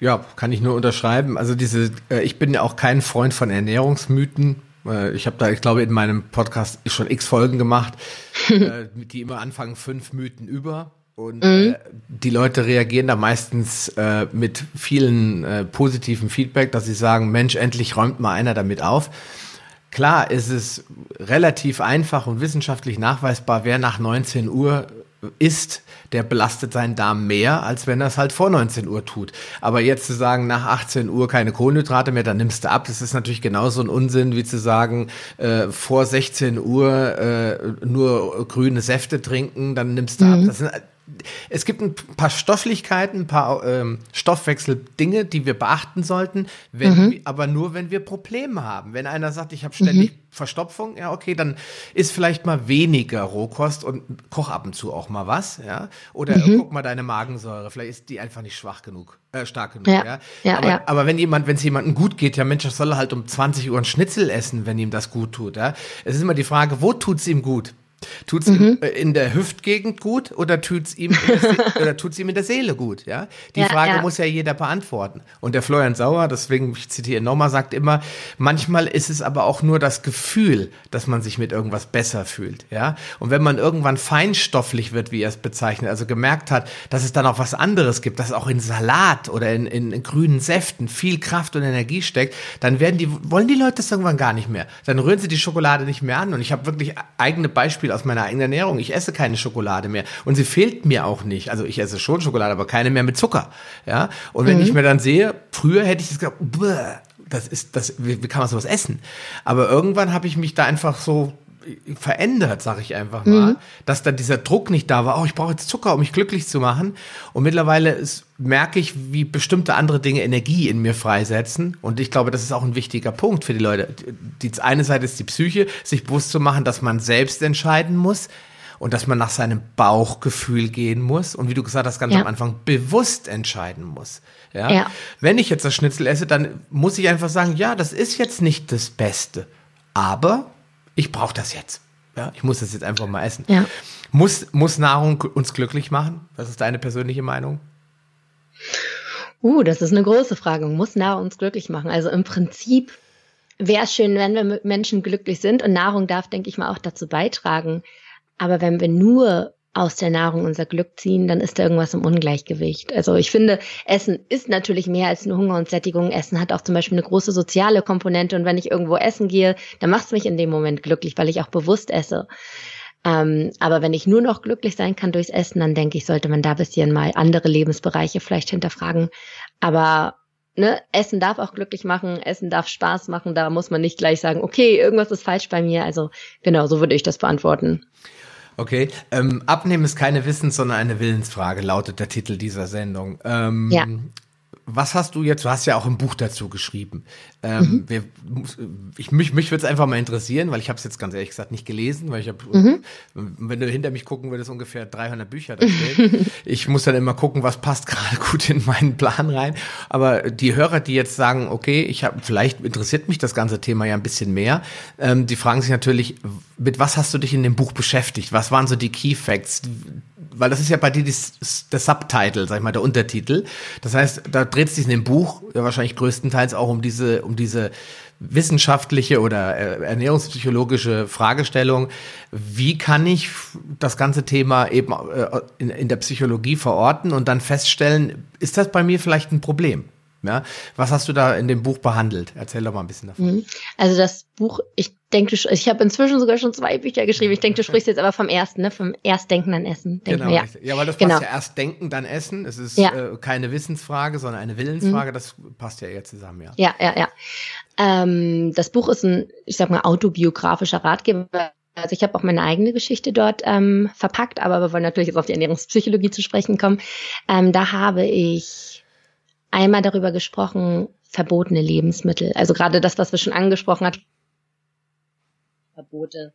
Ja, kann ich nur unterschreiben. Also diese, äh, ich bin ja auch kein Freund von Ernährungsmythen. Äh, ich habe da, ich glaube, in meinem Podcast schon x Folgen gemacht, äh, die immer anfangen fünf Mythen über. Und mhm. äh, die Leute reagieren da meistens äh, mit vielen äh, positiven Feedback, dass sie sagen, Mensch, endlich räumt mal einer damit auf. Klar ist es relativ einfach und wissenschaftlich nachweisbar, wer nach 19 Uhr isst, der belastet seinen Darm mehr, als wenn er es halt vor 19 Uhr tut. Aber jetzt zu sagen, nach 18 Uhr keine Kohlenhydrate mehr, dann nimmst du ab, das ist natürlich genauso ein Unsinn, wie zu sagen, äh, vor 16 Uhr äh, nur grüne Säfte trinken, dann nimmst du mhm. ab. Das sind es gibt ein paar Stofflichkeiten, ein paar ähm, Stoffwechseldinge, die wir beachten sollten, wenn mhm. aber nur, wenn wir Probleme haben. Wenn einer sagt, ich habe ständig mhm. Verstopfung, ja, okay, dann ist vielleicht mal weniger Rohkost und koch ab und zu auch mal was, ja. Oder mhm. guck mal deine Magensäure, vielleicht ist die einfach nicht schwach genug, äh, stark genug, ja. ja? ja aber, ja. aber wenn jemand, wenn es jemandem gut geht, ja Mensch, das soll er halt um 20 Uhr ein Schnitzel essen, wenn ihm das gut tut, ja. Es ist immer die Frage, wo tut's ihm gut? Tut's mhm. ihm äh, in der Hüftgegend gut oder tut's ihm oder tut's ihm in der Seele gut? Ja, die ja, Frage ja. muss ja jeder beantworten. Und der Florian Sauer, deswegen ich zitiere nochmal, sagt immer: Manchmal ist es aber auch nur das Gefühl, dass man sich mit irgendwas besser fühlt. Ja, und wenn man irgendwann feinstofflich wird, wie er es bezeichnet, also gemerkt hat, dass es dann auch was anderes gibt, dass auch in Salat oder in, in, in grünen Säften viel Kraft und Energie steckt, dann werden die wollen die Leute das irgendwann gar nicht mehr. Dann rühren sie die Schokolade nicht mehr an. Und ich habe wirklich eigene Beispiele aus meiner eigenen Ernährung. Ich esse keine Schokolade mehr und sie fehlt mir auch nicht. Also ich esse schon Schokolade, aber keine mehr mit Zucker. Ja. Und wenn mhm. ich mir dann sehe, früher hätte ich das gesagt, das ist das, wie, wie kann man sowas essen? Aber irgendwann habe ich mich da einfach so verändert, sag ich einfach mal, mhm. dass dann dieser Druck nicht da war, oh, ich brauche jetzt Zucker, um mich glücklich zu machen. Und mittlerweile ist, merke ich, wie bestimmte andere Dinge Energie in mir freisetzen. Und ich glaube, das ist auch ein wichtiger Punkt für die Leute. Die eine Seite ist die Psyche, sich bewusst zu machen, dass man selbst entscheiden muss und dass man nach seinem Bauchgefühl gehen muss. Und wie du gesagt hast, ganz ja. am Anfang bewusst entscheiden muss. Ja? ja? Wenn ich jetzt das Schnitzel esse, dann muss ich einfach sagen, ja, das ist jetzt nicht das Beste. Aber ich brauche das jetzt. Ja, ich muss das jetzt einfach mal essen. Ja. Muss, muss Nahrung uns glücklich machen? Was ist deine persönliche Meinung? Uh, das ist eine große Frage. Muss Nahrung uns glücklich machen? Also im Prinzip wäre es schön, wenn wir mit Menschen glücklich sind und Nahrung darf, denke ich mal, auch dazu beitragen. Aber wenn wir nur aus der Nahrung unser Glück ziehen, dann ist da irgendwas im Ungleichgewicht. Also ich finde, Essen ist natürlich mehr als nur Hunger und Sättigung. Essen hat auch zum Beispiel eine große soziale Komponente und wenn ich irgendwo essen gehe, dann macht es mich in dem Moment glücklich, weil ich auch bewusst esse. Ähm, aber wenn ich nur noch glücklich sein kann durchs Essen, dann denke ich, sollte man da bisschen mal andere Lebensbereiche vielleicht hinterfragen. Aber ne, Essen darf auch glücklich machen, Essen darf Spaß machen. Da muss man nicht gleich sagen, okay, irgendwas ist falsch bei mir. Also genau, so würde ich das beantworten. Okay, ähm, Abnehmen ist keine Wissens-, sondern eine Willensfrage, lautet der Titel dieser Sendung. Ähm, ja. Was hast du jetzt, du hast ja auch ein Buch dazu geschrieben. Ähm, mhm. wir, ich, mich mich würde es einfach mal interessieren, weil ich habe es jetzt ganz ehrlich gesagt nicht gelesen, weil ich habe, mhm. wenn du hinter mich gucken würdest, ungefähr 300 Bücher da stehen. ich muss dann immer gucken, was passt gerade gut in meinen Plan rein. Aber die Hörer, die jetzt sagen, okay, ich habe, vielleicht interessiert mich das ganze Thema ja ein bisschen mehr, ähm, die fragen sich natürlich, mit was hast du dich in dem Buch beschäftigt? Was waren so die Key Facts? Weil das ist ja bei dir das, der Subtitle, sag ich mal, der Untertitel. Das heißt, da dreht es sich in dem Buch ja wahrscheinlich größtenteils auch um diese, um diese wissenschaftliche oder äh, ernährungspsychologische Fragestellung. Wie kann ich das ganze Thema eben äh, in, in der Psychologie verorten und dann feststellen, ist das bei mir vielleicht ein Problem? Ja, was hast du da in dem Buch behandelt? Erzähl doch mal ein bisschen davon. Mhm. Also das Buch, ich denke, ich habe inzwischen sogar schon zwei Bücher geschrieben. Ich denke, du sprichst jetzt aber vom ersten, ne? Vom Erstdenken an Essen. Denk genau, ja. ja, weil das genau. passt ja erst Denken, dann Essen. Es ist ja. äh, keine Wissensfrage, sondern eine Willensfrage. Mhm. Das passt ja eher zusammen, ja. Ja, ja, ja. Ähm, das Buch ist ein, ich sag mal, autobiografischer Ratgeber. Also ich habe auch meine eigene Geschichte dort ähm, verpackt, aber wir wollen natürlich jetzt auf die Ernährungspsychologie zu sprechen kommen. Ähm, da habe ich einmal darüber gesprochen, verbotene Lebensmittel. Also gerade das, was wir schon angesprochen hat. Verbote.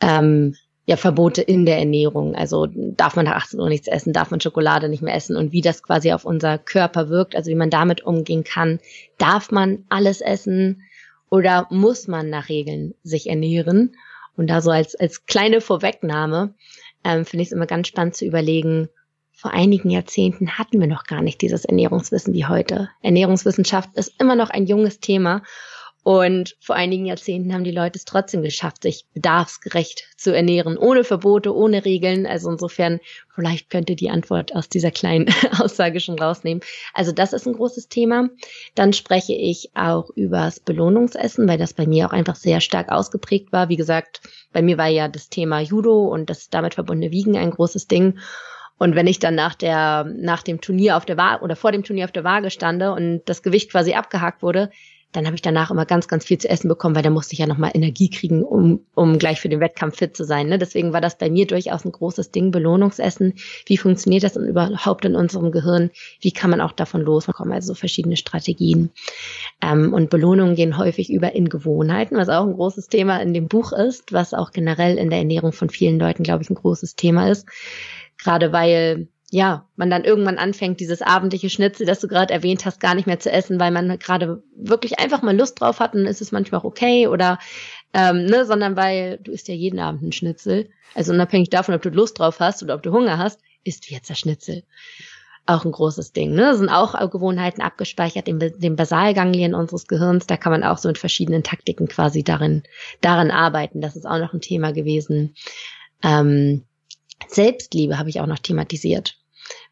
Ähm, ja, Verbote in der Ernährung. Also darf man nach 18 Uhr nichts essen, darf man Schokolade nicht mehr essen und wie das quasi auf unser Körper wirkt, also wie man damit umgehen kann. Darf man alles essen oder muss man nach Regeln sich ernähren? Und da so als, als kleine Vorwegnahme ähm, finde ich es immer ganz spannend zu überlegen, vor einigen Jahrzehnten hatten wir noch gar nicht dieses Ernährungswissen wie heute. Ernährungswissenschaft ist immer noch ein junges Thema und vor einigen Jahrzehnten haben die Leute es trotzdem geschafft, sich bedarfsgerecht zu ernähren, ohne Verbote, ohne Regeln. Also insofern, vielleicht könnte die Antwort aus dieser kleinen Aussage schon rausnehmen. Also das ist ein großes Thema. Dann spreche ich auch übers Belohnungsessen, weil das bei mir auch einfach sehr stark ausgeprägt war. Wie gesagt, bei mir war ja das Thema Judo und das damit verbundene Wiegen ein großes Ding. Und wenn ich dann nach der, nach dem Turnier auf der Waage oder vor dem Turnier auf der Waage stande und das Gewicht quasi abgehakt wurde, dann habe ich danach immer ganz, ganz viel zu essen bekommen, weil da musste ich ja nochmal Energie kriegen, um, um gleich für den Wettkampf fit zu sein. Ne? Deswegen war das bei mir durchaus ein großes Ding, Belohnungsessen. Wie funktioniert das überhaupt in unserem Gehirn? Wie kann man auch davon loskommen? Also verschiedene Strategien. Ähm, und Belohnungen gehen häufig über in Gewohnheiten, was auch ein großes Thema in dem Buch ist, was auch generell in der Ernährung von vielen Leuten, glaube ich, ein großes Thema ist. Gerade weil ja, man dann irgendwann anfängt, dieses abendliche Schnitzel, das du gerade erwähnt hast, gar nicht mehr zu essen, weil man gerade wirklich einfach mal Lust drauf hat und ist es manchmal auch okay oder ähm, ne, sondern weil du isst ja jeden Abend ein Schnitzel. Also unabhängig davon, ob du Lust drauf hast oder ob du Hunger hast, isst du jetzt das Schnitzel. Auch ein großes Ding. Ne? Das sind auch Gewohnheiten abgespeichert in den Basalganglien unseres Gehirns. Da kann man auch so mit verschiedenen Taktiken quasi darin, darin arbeiten. Das ist auch noch ein Thema gewesen. Ähm, Selbstliebe habe ich auch noch thematisiert.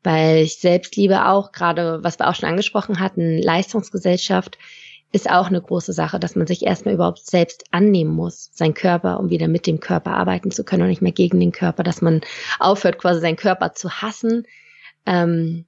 Weil ich Selbstliebe auch, gerade was wir auch schon angesprochen hatten, Leistungsgesellschaft, ist auch eine große Sache, dass man sich erstmal überhaupt selbst annehmen muss, sein Körper, um wieder mit dem Körper arbeiten zu können und nicht mehr gegen den Körper, dass man aufhört, quasi seinen Körper zu hassen, ähm,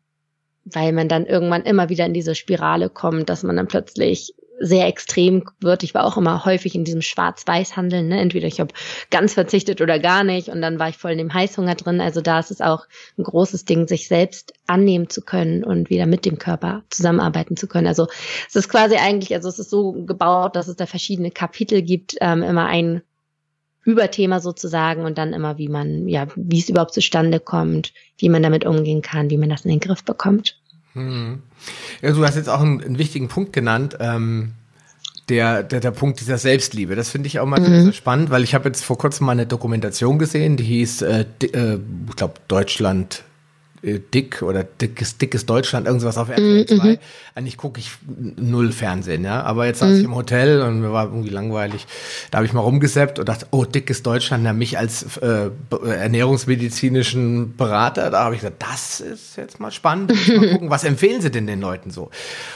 weil man dann irgendwann immer wieder in diese Spirale kommt, dass man dann plötzlich sehr extrem wird. Ich war auch immer häufig in diesem Schwarz-Weiß-Handeln. Ne? Entweder ich habe ganz verzichtet oder gar nicht und dann war ich voll in dem Heißhunger drin. Also da ist es auch ein großes Ding, sich selbst annehmen zu können und wieder mit dem Körper zusammenarbeiten zu können. Also es ist quasi eigentlich, also es ist so gebaut, dass es da verschiedene Kapitel gibt, ähm, immer ein Überthema sozusagen und dann immer, wie man, ja, wie es überhaupt zustande kommt, wie man damit umgehen kann, wie man das in den Griff bekommt. Hm. Ja, du hast jetzt auch einen, einen wichtigen Punkt genannt. Ähm, der, der, der Punkt dieser Selbstliebe. Das finde ich auch mal mhm. spannend, weil ich habe jetzt vor kurzem mal eine Dokumentation gesehen, die hieß, äh, äh, ich glaube, Deutschland dick oder dickes, dickes Deutschland, irgendwas auf RTL 2. Mhm. Eigentlich gucke ich null Fernsehen, ja. Aber jetzt saß mhm. ich im Hotel und mir war irgendwie langweilig. Da habe ich mal rumgesäppt und dachte, oh, dickes Deutschland, ja, mich als äh, ernährungsmedizinischen Berater, da habe ich gesagt, das ist jetzt mal spannend. Mal gucken, was empfehlen sie denn den Leuten so?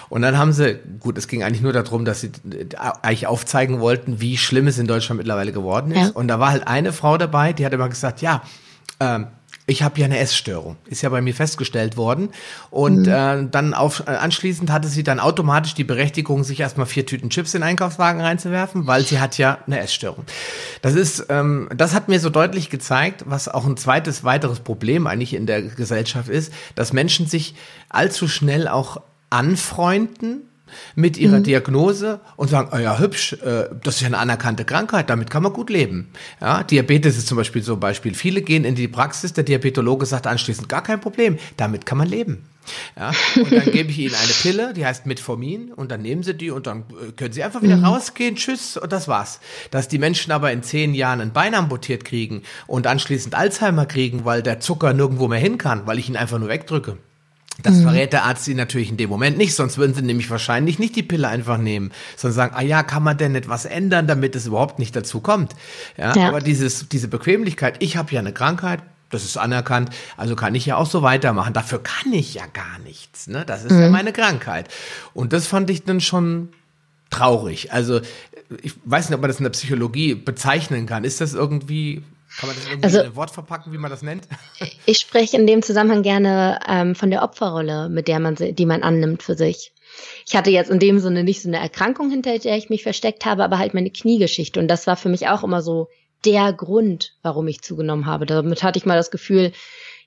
Und dann haben sie, gut, es ging eigentlich nur darum, dass sie äh, eigentlich aufzeigen wollten, wie schlimm es in Deutschland mittlerweile geworden ist. Ja. Und da war halt eine Frau dabei, die hat immer gesagt, ja, ähm, ich habe ja eine Essstörung, ist ja bei mir festgestellt worden. Und mhm. äh, dann auf, äh, anschließend hatte sie dann automatisch die Berechtigung, sich erstmal vier Tüten Chips in den Einkaufswagen reinzuwerfen, weil sie hat ja eine Essstörung. Das ist, ähm, das hat mir so deutlich gezeigt, was auch ein zweites weiteres Problem eigentlich in der Gesellschaft ist, dass Menschen sich allzu schnell auch anfreunden mit ihrer mhm. Diagnose und sagen, oh ja, hübsch, äh, das ist ja eine anerkannte Krankheit, damit kann man gut leben. Ja, Diabetes ist zum Beispiel so ein Beispiel. Viele gehen in die Praxis, der Diabetologe sagt anschließend, gar kein Problem, damit kann man leben. Ja, und dann gebe ich ihnen eine Pille, die heißt Metformin, und dann nehmen sie die und dann äh, können sie einfach wieder mhm. rausgehen, tschüss, und das war's. Dass die Menschen aber in zehn Jahren ein Bein amputiert kriegen und anschließend Alzheimer kriegen, weil der Zucker nirgendwo mehr hin kann, weil ich ihn einfach nur wegdrücke. Das mhm. verrät der Arzt ihnen natürlich in dem Moment nicht, sonst würden sie nämlich wahrscheinlich nicht die Pille einfach nehmen, sondern sagen, ah ja, kann man denn etwas ändern, damit es überhaupt nicht dazu kommt. Ja, ja. aber dieses, diese Bequemlichkeit, ich habe ja eine Krankheit, das ist anerkannt, also kann ich ja auch so weitermachen. Dafür kann ich ja gar nichts, ne? Das ist mhm. ja meine Krankheit. Und das fand ich dann schon traurig. Also ich weiß nicht, ob man das in der Psychologie bezeichnen kann. Ist das irgendwie kann man das irgendwie also, in ein Wort verpacken, wie man das nennt? Ich spreche in dem Zusammenhang gerne ähm, von der Opferrolle, mit der man, die man annimmt für sich. Ich hatte jetzt in dem Sinne nicht so eine Erkrankung, hinter der ich mich versteckt habe, aber halt meine Kniegeschichte. Und das war für mich auch immer so der Grund, warum ich zugenommen habe. Damit hatte ich mal das Gefühl,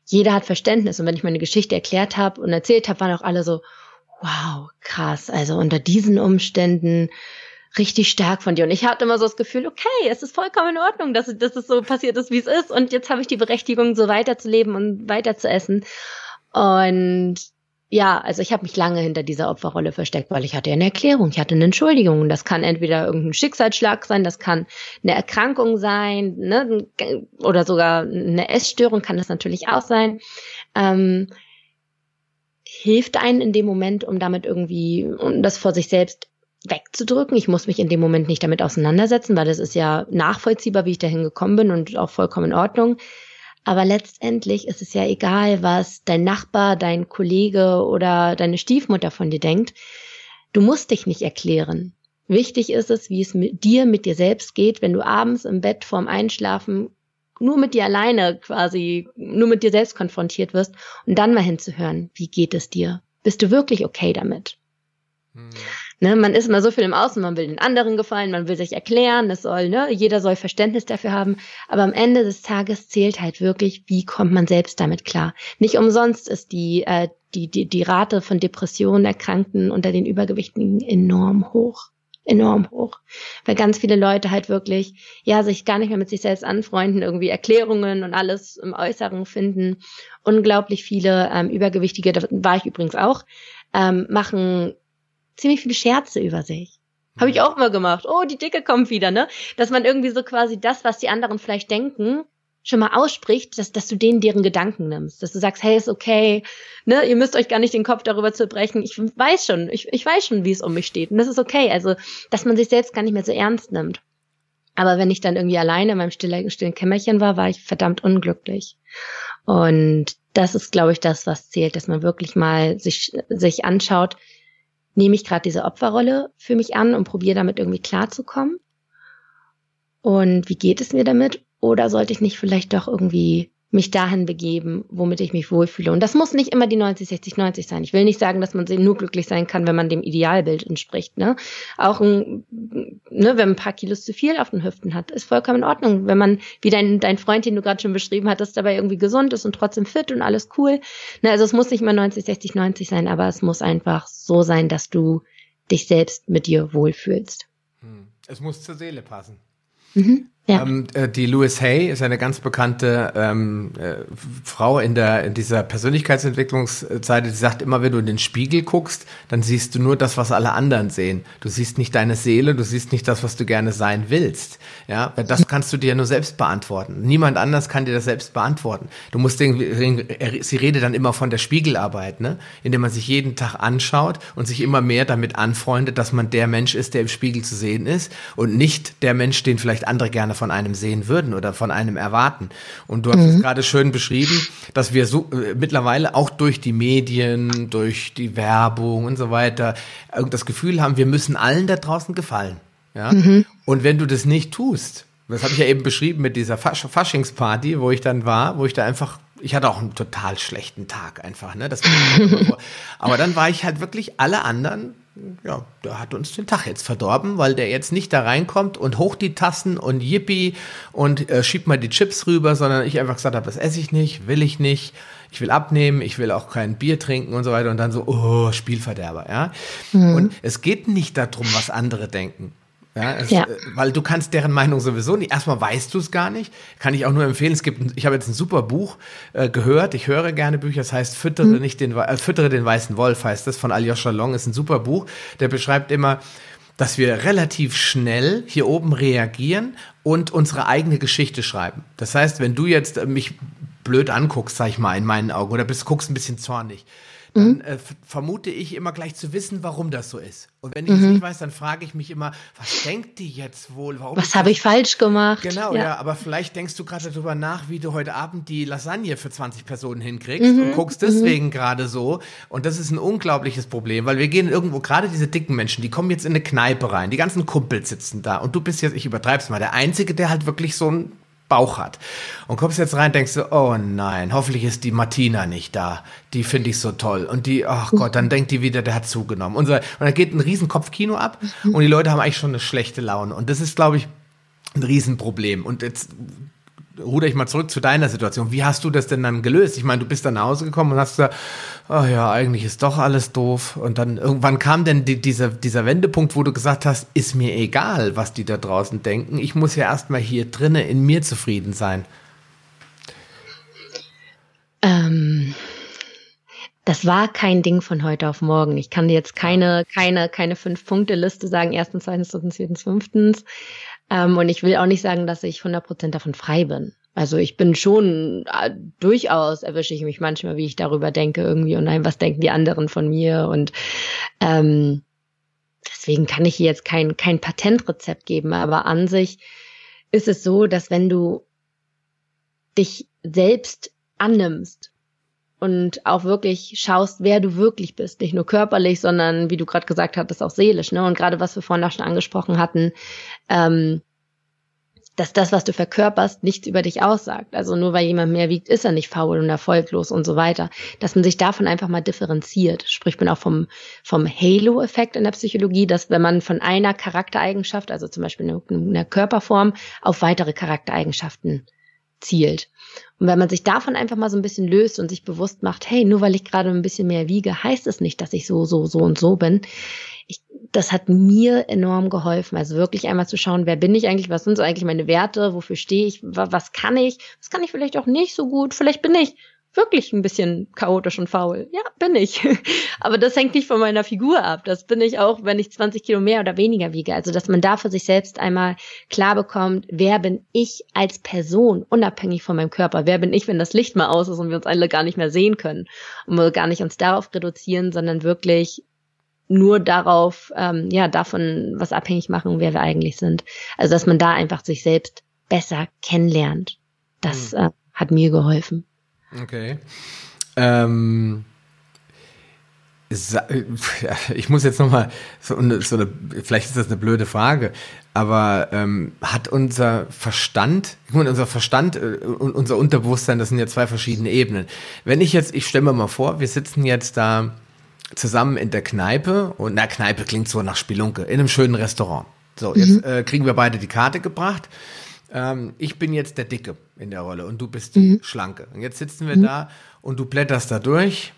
jeder hat Verständnis. Und wenn ich meine Geschichte erklärt habe und erzählt habe, waren auch alle so, wow, krass. Also unter diesen Umständen richtig stark von dir. Und ich hatte immer so das Gefühl, okay, es ist vollkommen in Ordnung, dass, dass es so passiert ist, wie es ist. Und jetzt habe ich die Berechtigung, so weiterzuleben und weiter zu essen. Und ja, also ich habe mich lange hinter dieser Opferrolle versteckt, weil ich hatte ja eine Erklärung, ich hatte eine Entschuldigung. Das kann entweder irgendein Schicksalsschlag sein, das kann eine Erkrankung sein, ne? oder sogar eine Essstörung kann das natürlich auch sein. Ähm, hilft einen in dem Moment, um damit irgendwie, um das vor sich selbst wegzudrücken. Ich muss mich in dem Moment nicht damit auseinandersetzen, weil das ist ja nachvollziehbar, wie ich dahin gekommen bin und auch vollkommen in Ordnung. Aber letztendlich ist es ja egal, was dein Nachbar, dein Kollege oder deine Stiefmutter von dir denkt. Du musst dich nicht erklären. Wichtig ist es, wie es mit dir, mit dir selbst geht, wenn du abends im Bett vorm Einschlafen nur mit dir alleine quasi, nur mit dir selbst konfrontiert wirst und dann mal hinzuhören, wie geht es dir? Bist du wirklich okay damit? Hm. Ne, man ist immer so viel im Außen, man will den anderen gefallen, man will sich erklären, das soll, ne, jeder soll Verständnis dafür haben. Aber am Ende des Tages zählt halt wirklich, wie kommt man selbst damit klar. Nicht umsonst ist die, äh, die, die, die Rate von Depressionen, Erkrankten unter den Übergewichtigen enorm hoch. Enorm hoch. Weil ganz viele Leute halt wirklich, ja, sich gar nicht mehr mit sich selbst anfreunden, irgendwie Erklärungen und alles im Äußeren finden. Unglaublich viele ähm, Übergewichtige, da war ich übrigens auch, ähm, machen ziemlich viele Scherze über sich. Habe ich mhm. auch immer gemacht. Oh, die Dicke kommt wieder, ne? Dass man irgendwie so quasi das, was die anderen vielleicht denken, schon mal ausspricht, dass, dass du denen deren Gedanken nimmst. Dass du sagst, hey, ist okay, ne? Ihr müsst euch gar nicht den Kopf darüber zu brechen. Ich weiß schon, ich, ich weiß schon, wie es um mich steht. Und das ist okay. Also, dass man sich selbst gar nicht mehr so ernst nimmt. Aber wenn ich dann irgendwie alleine in meinem stillen, stillen Kämmerchen war, war ich verdammt unglücklich. Und das ist, glaube ich, das, was zählt, dass man wirklich mal sich, sich anschaut, nehme ich gerade diese Opferrolle für mich an und probiere damit irgendwie klarzukommen? Und wie geht es mir damit? Oder sollte ich nicht vielleicht doch irgendwie mich dahin begeben, womit ich mich wohlfühle. Und das muss nicht immer die 90, 60, 90 sein. Ich will nicht sagen, dass man nur glücklich sein kann, wenn man dem Idealbild entspricht. Ne? Auch ein, ne, wenn man ein paar Kilos zu viel auf den Hüften hat, ist vollkommen in Ordnung. Wenn man, wie dein, dein Freund, den du gerade schon beschrieben hattest, dabei irgendwie gesund ist und trotzdem fit und alles cool. Ne, also es muss nicht immer 90, 60, 90 sein, aber es muss einfach so sein, dass du dich selbst mit dir wohlfühlst. Hm. Es muss zur Seele passen. Mhm. Ja. Ähm, äh, die Louis Hay ist eine ganz bekannte ähm, äh, Frau in der in dieser Persönlichkeitsentwicklungszeit. Die sagt immer, wenn du in den Spiegel guckst, dann siehst du nur das, was alle anderen sehen. Du siehst nicht deine Seele, du siehst nicht das, was du gerne sein willst. Ja, das kannst du dir nur selbst beantworten. Niemand anders kann dir das selbst beantworten. Du musst den, sie redet dann immer von der Spiegelarbeit, ne, indem man sich jeden Tag anschaut und sich immer mehr damit anfreundet, dass man der Mensch ist, der im Spiegel zu sehen ist und nicht der Mensch, den vielleicht andere gerne von einem sehen würden oder von einem erwarten. Und du hast mhm. es gerade schön beschrieben, dass wir so äh, mittlerweile auch durch die Medien, durch die Werbung und so weiter das Gefühl haben, wir müssen allen da draußen gefallen. Ja? Mhm. Und wenn du das nicht tust, das habe ich ja eben beschrieben mit dieser Fasch Faschingsparty, wo ich dann war, wo ich da einfach ich hatte auch einen total schlechten Tag einfach, ne? Das aber dann war ich halt wirklich alle anderen ja, der hat uns den Tag jetzt verdorben, weil der jetzt nicht da reinkommt und hoch die Tassen und yippie und äh, schiebt mal die Chips rüber, sondern ich einfach gesagt habe, das esse ich nicht, will ich nicht, ich will abnehmen, ich will auch kein Bier trinken und so weiter und dann so, oh, Spielverderber, ja. Mhm. Und es geht nicht darum, was andere denken. Ja, es, ja. Äh, weil du kannst deren Meinung sowieso nicht. Erstmal weißt du es gar nicht. Kann ich auch nur empfehlen. Es gibt, ich habe jetzt ein super Buch äh, gehört. Ich höre gerne Bücher. Das heißt, füttere mhm. nicht den, äh, füttere den weißen Wolf heißt das von Alyosha Long. Ist ein super Buch. Der beschreibt immer, dass wir relativ schnell hier oben reagieren und unsere eigene Geschichte schreiben. Das heißt, wenn du jetzt äh, mich blöd anguckst, sag ich mal, in meinen Augen, oder bist, guckst ein bisschen zornig, dann mhm. äh, vermute ich immer gleich zu wissen, warum das so ist. Und wenn ich es mhm. nicht weiß, dann frage ich mich immer, was denkt die jetzt wohl? Warum was habe ich falsch gemacht? Genau, ja. ja. aber vielleicht denkst du gerade darüber nach, wie du heute Abend die Lasagne für 20 Personen hinkriegst mhm. und guckst mhm. deswegen gerade so. Und das ist ein unglaubliches Problem, weil wir gehen irgendwo, gerade diese dicken Menschen, die kommen jetzt in eine Kneipe rein, die ganzen Kumpels sitzen da und du bist jetzt, ich übertreib's mal, der Einzige, der halt wirklich so ein Bauch hat. Und kommst jetzt rein, denkst du, oh nein, hoffentlich ist die Martina nicht da. Die finde ich so toll. Und die, ach Gott, dann denkt die wieder, der hat zugenommen. Und, so, und dann geht ein Riesenkopfkino ab und die Leute haben eigentlich schon eine schlechte Laune. Und das ist, glaube ich, ein Riesenproblem. Und jetzt ruder ich mal zurück zu deiner Situation. Wie hast du das denn dann gelöst? Ich meine, du bist dann nach Hause gekommen und hast gesagt, oh ja, eigentlich ist doch alles doof. Und dann irgendwann kam denn die, dieser, dieser Wendepunkt, wo du gesagt hast, ist mir egal, was die da draußen denken. Ich muss ja erstmal hier drinnen in mir zufrieden sein. Ähm, das war kein Ding von heute auf morgen. Ich kann dir jetzt keine, keine, keine Fünf-Punkte-Liste sagen. Erstens, zweitens, drittens, viertens, fünftens. Ähm, und ich will auch nicht sagen, dass ich 100% davon frei bin. Also ich bin schon, äh, durchaus erwische ich mich manchmal, wie ich darüber denke irgendwie und nein, was denken die anderen von mir und ähm, deswegen kann ich hier jetzt kein, kein Patentrezept geben, aber an sich ist es so, dass wenn du dich selbst annimmst und auch wirklich schaust, wer du wirklich bist, nicht nur körperlich, sondern wie du gerade gesagt hattest, auch seelisch. Ne? Und gerade was wir vorhin auch schon angesprochen hatten, ähm, dass das, was du verkörperst, nichts über dich aussagt. Also nur weil jemand mehr wiegt, ist er nicht faul und erfolglos und so weiter. Dass man sich davon einfach mal differenziert. Sprich, bin auch vom, vom Halo-Effekt in der Psychologie, dass wenn man von einer Charaktereigenschaft, also zum Beispiel einer eine Körperform, auf weitere Charaktereigenschaften zielt. Und wenn man sich davon einfach mal so ein bisschen löst und sich bewusst macht, hey, nur weil ich gerade ein bisschen mehr wiege, heißt es nicht, dass ich so, so, so und so bin. Das hat mir enorm geholfen. Also wirklich einmal zu schauen, wer bin ich eigentlich, was sind so eigentlich meine Werte, wofür stehe ich, was kann ich, was kann ich vielleicht auch nicht so gut, vielleicht bin ich wirklich ein bisschen chaotisch und faul. Ja, bin ich. Aber das hängt nicht von meiner Figur ab. Das bin ich auch, wenn ich 20 Kilo mehr oder weniger wiege. Also, dass man da für sich selbst einmal klar bekommt, wer bin ich als Person, unabhängig von meinem Körper? Wer bin ich, wenn das Licht mal aus ist und wir uns alle gar nicht mehr sehen können? Und wir gar nicht uns darauf reduzieren, sondern wirklich nur darauf, ähm, ja, davon was abhängig machen, wer wir eigentlich sind. Also, dass man da einfach sich selbst besser kennenlernt. Das hm. äh, hat mir geholfen. Okay. Ähm, ich muss jetzt nochmal, so so eine, vielleicht ist das eine blöde Frage, aber ähm, hat unser Verstand, unser Verstand äh, und unser Unterbewusstsein, das sind ja zwei verschiedene Ebenen. Wenn ich jetzt, ich stelle mir mal vor, wir sitzen jetzt da zusammen in der Kneipe und na, Kneipe klingt so nach Spelunke, in einem schönen Restaurant. So, jetzt mhm. äh, kriegen wir beide die Karte gebracht ähm, ich bin jetzt der Dicke in der Rolle und du bist die mhm. Schlanke. Und jetzt sitzen wir mhm. da und du blätterst da durch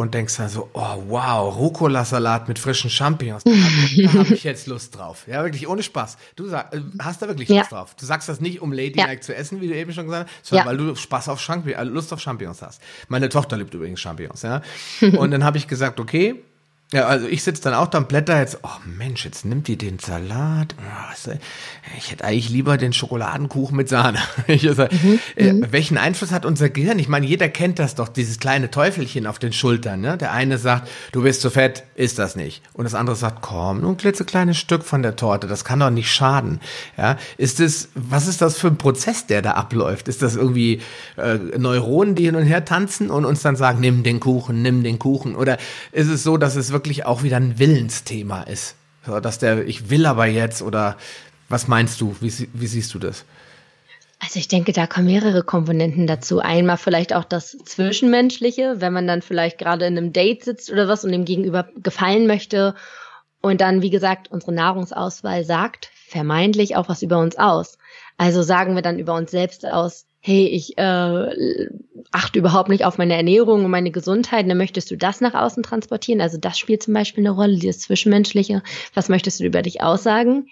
und denkst dann so, oh wow, Rucola-Salat mit frischen Champignons, da habe hab ich jetzt Lust drauf. Ja, wirklich, ohne Spaß. Du sag, äh, hast da wirklich ja. Lust drauf. Du sagst das nicht, um Ladylike ja. zu essen, wie du eben schon gesagt hast, sondern ja. weil du Spaß auf Champignons, äh, Lust auf Champignons hast. Meine Tochter liebt übrigens Champignons, ja. Und dann habe ich gesagt, okay, ja, also ich sitze dann auch da und blätter jetzt, oh Mensch, jetzt nimmt die den Salat. Oh, ich hätte eigentlich lieber den Schokoladenkuchen mit Sahne. Sag, mhm, äh, mhm. welchen Einfluss hat unser Gehirn? Ich meine, jeder kennt das doch, dieses kleine Teufelchen auf den Schultern. Ne? Der eine sagt, du bist zu fett, ist das nicht. Und das andere sagt, komm, nur ein klitzekleines Stück von der Torte, das kann doch nicht schaden. Ja, ist es, was ist das für ein Prozess, der da abläuft? Ist das irgendwie äh, Neuronen, die hin und her tanzen und uns dann sagen, nimm den Kuchen, nimm den Kuchen? Oder ist es so, dass es wirklich wirklich auch wieder ein Willensthema ist. So, dass der, ich will aber jetzt oder was meinst du? Wie, wie siehst du das? Also ich denke, da kommen mehrere Komponenten dazu. Einmal vielleicht auch das Zwischenmenschliche, wenn man dann vielleicht gerade in einem Date sitzt oder was und dem Gegenüber gefallen möchte und dann, wie gesagt, unsere Nahrungsauswahl sagt vermeintlich auch was über uns aus. Also sagen wir dann über uns selbst aus, hey, ich äh, achte überhaupt nicht auf meine Ernährung und meine Gesundheit, dann möchtest du das nach außen transportieren. Also das spielt zum Beispiel eine Rolle, dieses Zwischenmenschliche. Was möchtest du über dich aussagen?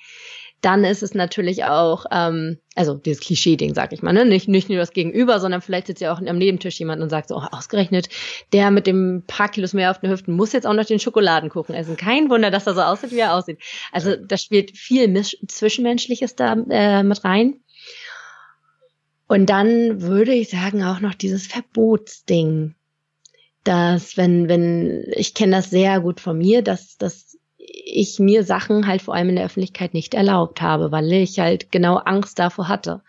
Dann ist es natürlich auch, ähm, also dieses Klischee-Ding, sag ich mal, ne? nicht, nicht nur das Gegenüber, sondern vielleicht sitzt ja auch am Nebentisch jemand und sagt so, oh, ausgerechnet, der mit dem paar Kilos mehr auf den Hüften muss jetzt auch noch den Schokoladenkuchen essen. Kein Wunder, dass er so aussieht, wie er aussieht. Also da spielt viel Zwischenmenschliches da äh, mit rein. Und dann würde ich sagen auch noch dieses Verbotsding, dass wenn, wenn, ich kenne das sehr gut von mir, dass, dass ich mir Sachen halt vor allem in der Öffentlichkeit nicht erlaubt habe, weil ich halt genau Angst davor hatte,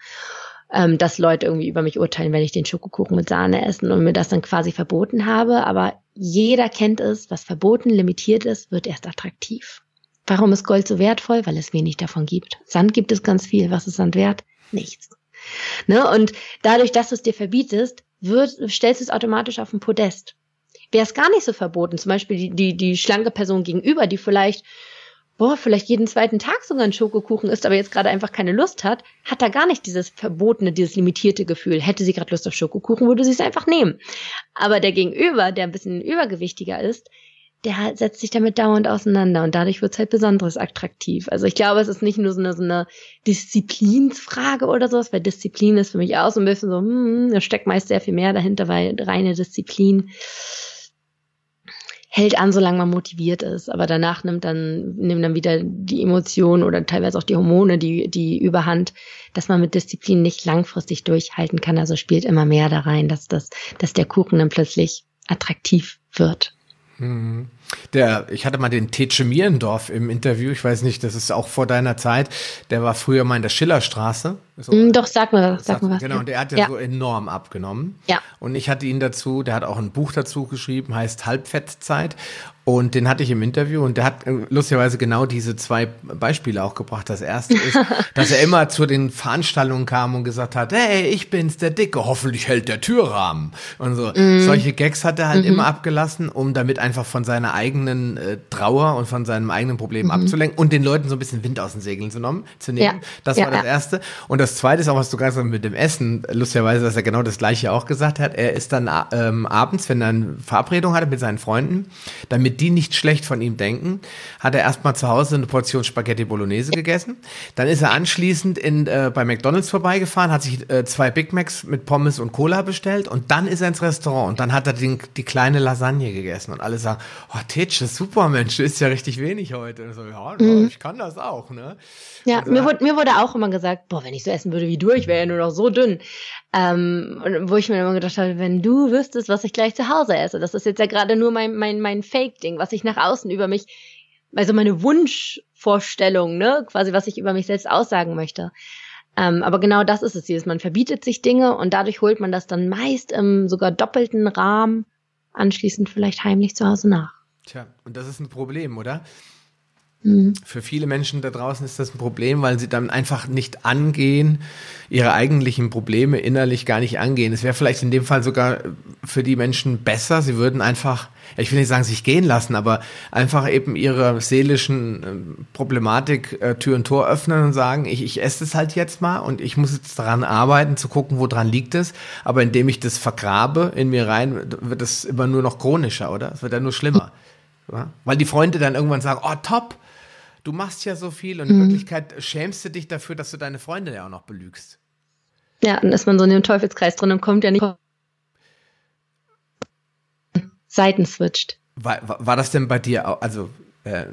ähm, dass Leute irgendwie über mich urteilen, wenn ich den Schokokuchen mit Sahne essen und mir das dann quasi verboten habe. Aber jeder kennt es, was verboten, limitiert ist, wird erst attraktiv. Warum ist Gold so wertvoll? Weil es wenig davon gibt. Sand gibt es ganz viel. Was ist Sand wert? Nichts. Ne? Und dadurch, dass du es dir verbietest, wird, stellst du es automatisch auf den Podest. Wäre es gar nicht so verboten, zum Beispiel die, die, die schlanke Person gegenüber, die vielleicht, boah, vielleicht jeden zweiten Tag sogar einen Schokokuchen isst, aber jetzt gerade einfach keine Lust hat, hat da gar nicht dieses verbotene, dieses limitierte Gefühl. Hätte sie gerade Lust auf Schokokuchen, würde sie es einfach nehmen. Aber der Gegenüber, der ein bisschen übergewichtiger ist, der setzt sich damit dauernd auseinander und dadurch wird es halt besonders attraktiv. Also ich glaube, es ist nicht nur so eine, so eine Disziplinsfrage oder sowas, weil Disziplin ist für mich auch so ein bisschen so, hm, da steckt meist sehr viel mehr dahinter, weil reine Disziplin hält an, solange man motiviert ist, aber danach nimmt dann, nehmen dann wieder die Emotionen oder teilweise auch die Hormone die, die Überhand, dass man mit Disziplin nicht langfristig durchhalten kann. Also spielt immer mehr da rein, dass, das, dass der Kuchen dann plötzlich attraktiv wird. Der, ich hatte mal den Tetsche Mierendorf im Interview, ich weiß nicht, das ist auch vor deiner Zeit, der war früher mal in der Schillerstraße. Mm, doch, sag mir, sag mir was. Genau, und der hat ja, ja, so enorm abgenommen. Ja. Und ich hatte ihn dazu, der hat auch ein Buch dazu geschrieben, heißt Halbfettzeit. Und den hatte ich im Interview und der hat äh, lustigerweise genau diese zwei Beispiele auch gebracht. Das erste ist, dass er immer zu den Veranstaltungen kam und gesagt hat, hey, ich bin's, der Dicke, hoffentlich hält der Türrahmen. Und so. Mm. Solche Gags hat er halt mm -hmm. immer abgelassen, um damit einfach von seiner eigenen äh, Trauer und von seinem eigenen Problem mhm. abzulenken und den Leuten so ein bisschen Wind aus den Segeln zu, nehmen. Zu nehmen. Ja. Das ja, war das ja. Erste. Und das Zweite ist auch, was du gerade mit dem Essen, lustigerweise, dass er genau das Gleiche auch gesagt hat. Er ist dann ähm, abends, wenn er eine Verabredung hatte mit seinen Freunden, damit die nicht schlecht von ihm denken, hat er erstmal zu Hause eine Portion Spaghetti Bolognese gegessen. Dann ist er anschließend in, äh, bei McDonalds vorbeigefahren, hat sich äh, zwei Big Macs mit Pommes und Cola bestellt und dann ist er ins Restaurant und dann hat er den, die kleine Lasagne gegessen und alle sagen, oh, Titsch, das ist super, Mensch, du isst ja richtig wenig heute. Und so, ja, mhm. ich kann das auch, ne? Ja, mir, wurde, mir wurde auch immer gesagt, boah, wenn ich so essen würde wie du, ich wäre ja nur noch so dünn. Ähm, wo ich mir immer gedacht habe, wenn du wüsstest, was ich gleich zu Hause esse, das ist jetzt ja gerade nur mein, mein, mein Fake-Ding, was ich nach außen über mich, also meine Wunschvorstellung, ne, quasi, was ich über mich selbst aussagen möchte. Ähm, aber genau das ist es hier. Man verbietet sich Dinge und dadurch holt man das dann meist im sogar doppelten Rahmen anschließend vielleicht heimlich zu Hause nach. Tja, und das ist ein Problem, oder? Mhm. Für viele Menschen da draußen ist das ein Problem, weil sie dann einfach nicht angehen, ihre eigentlichen Probleme innerlich gar nicht angehen. Es wäre vielleicht in dem Fall sogar für die Menschen besser, sie würden einfach, ich will nicht sagen, sich gehen lassen, aber einfach eben ihre seelischen ähm, Problematik äh, Tür und Tor öffnen und sagen, ich, ich esse es halt jetzt mal und ich muss jetzt daran arbeiten, zu gucken, wo dran liegt es. Aber indem ich das vergrabe in mir rein, wird es immer nur noch chronischer, oder? Es wird ja nur schlimmer. Ja? Weil die Freunde dann irgendwann sagen, oh top, du machst ja so viel und in mhm. Wirklichkeit schämst du dich dafür, dass du deine Freunde ja auch noch belügst. Ja, dann ist man so in dem Teufelskreis drin und kommt ja nicht Seiten switcht. War, war, war das denn bei dir, auch, also äh,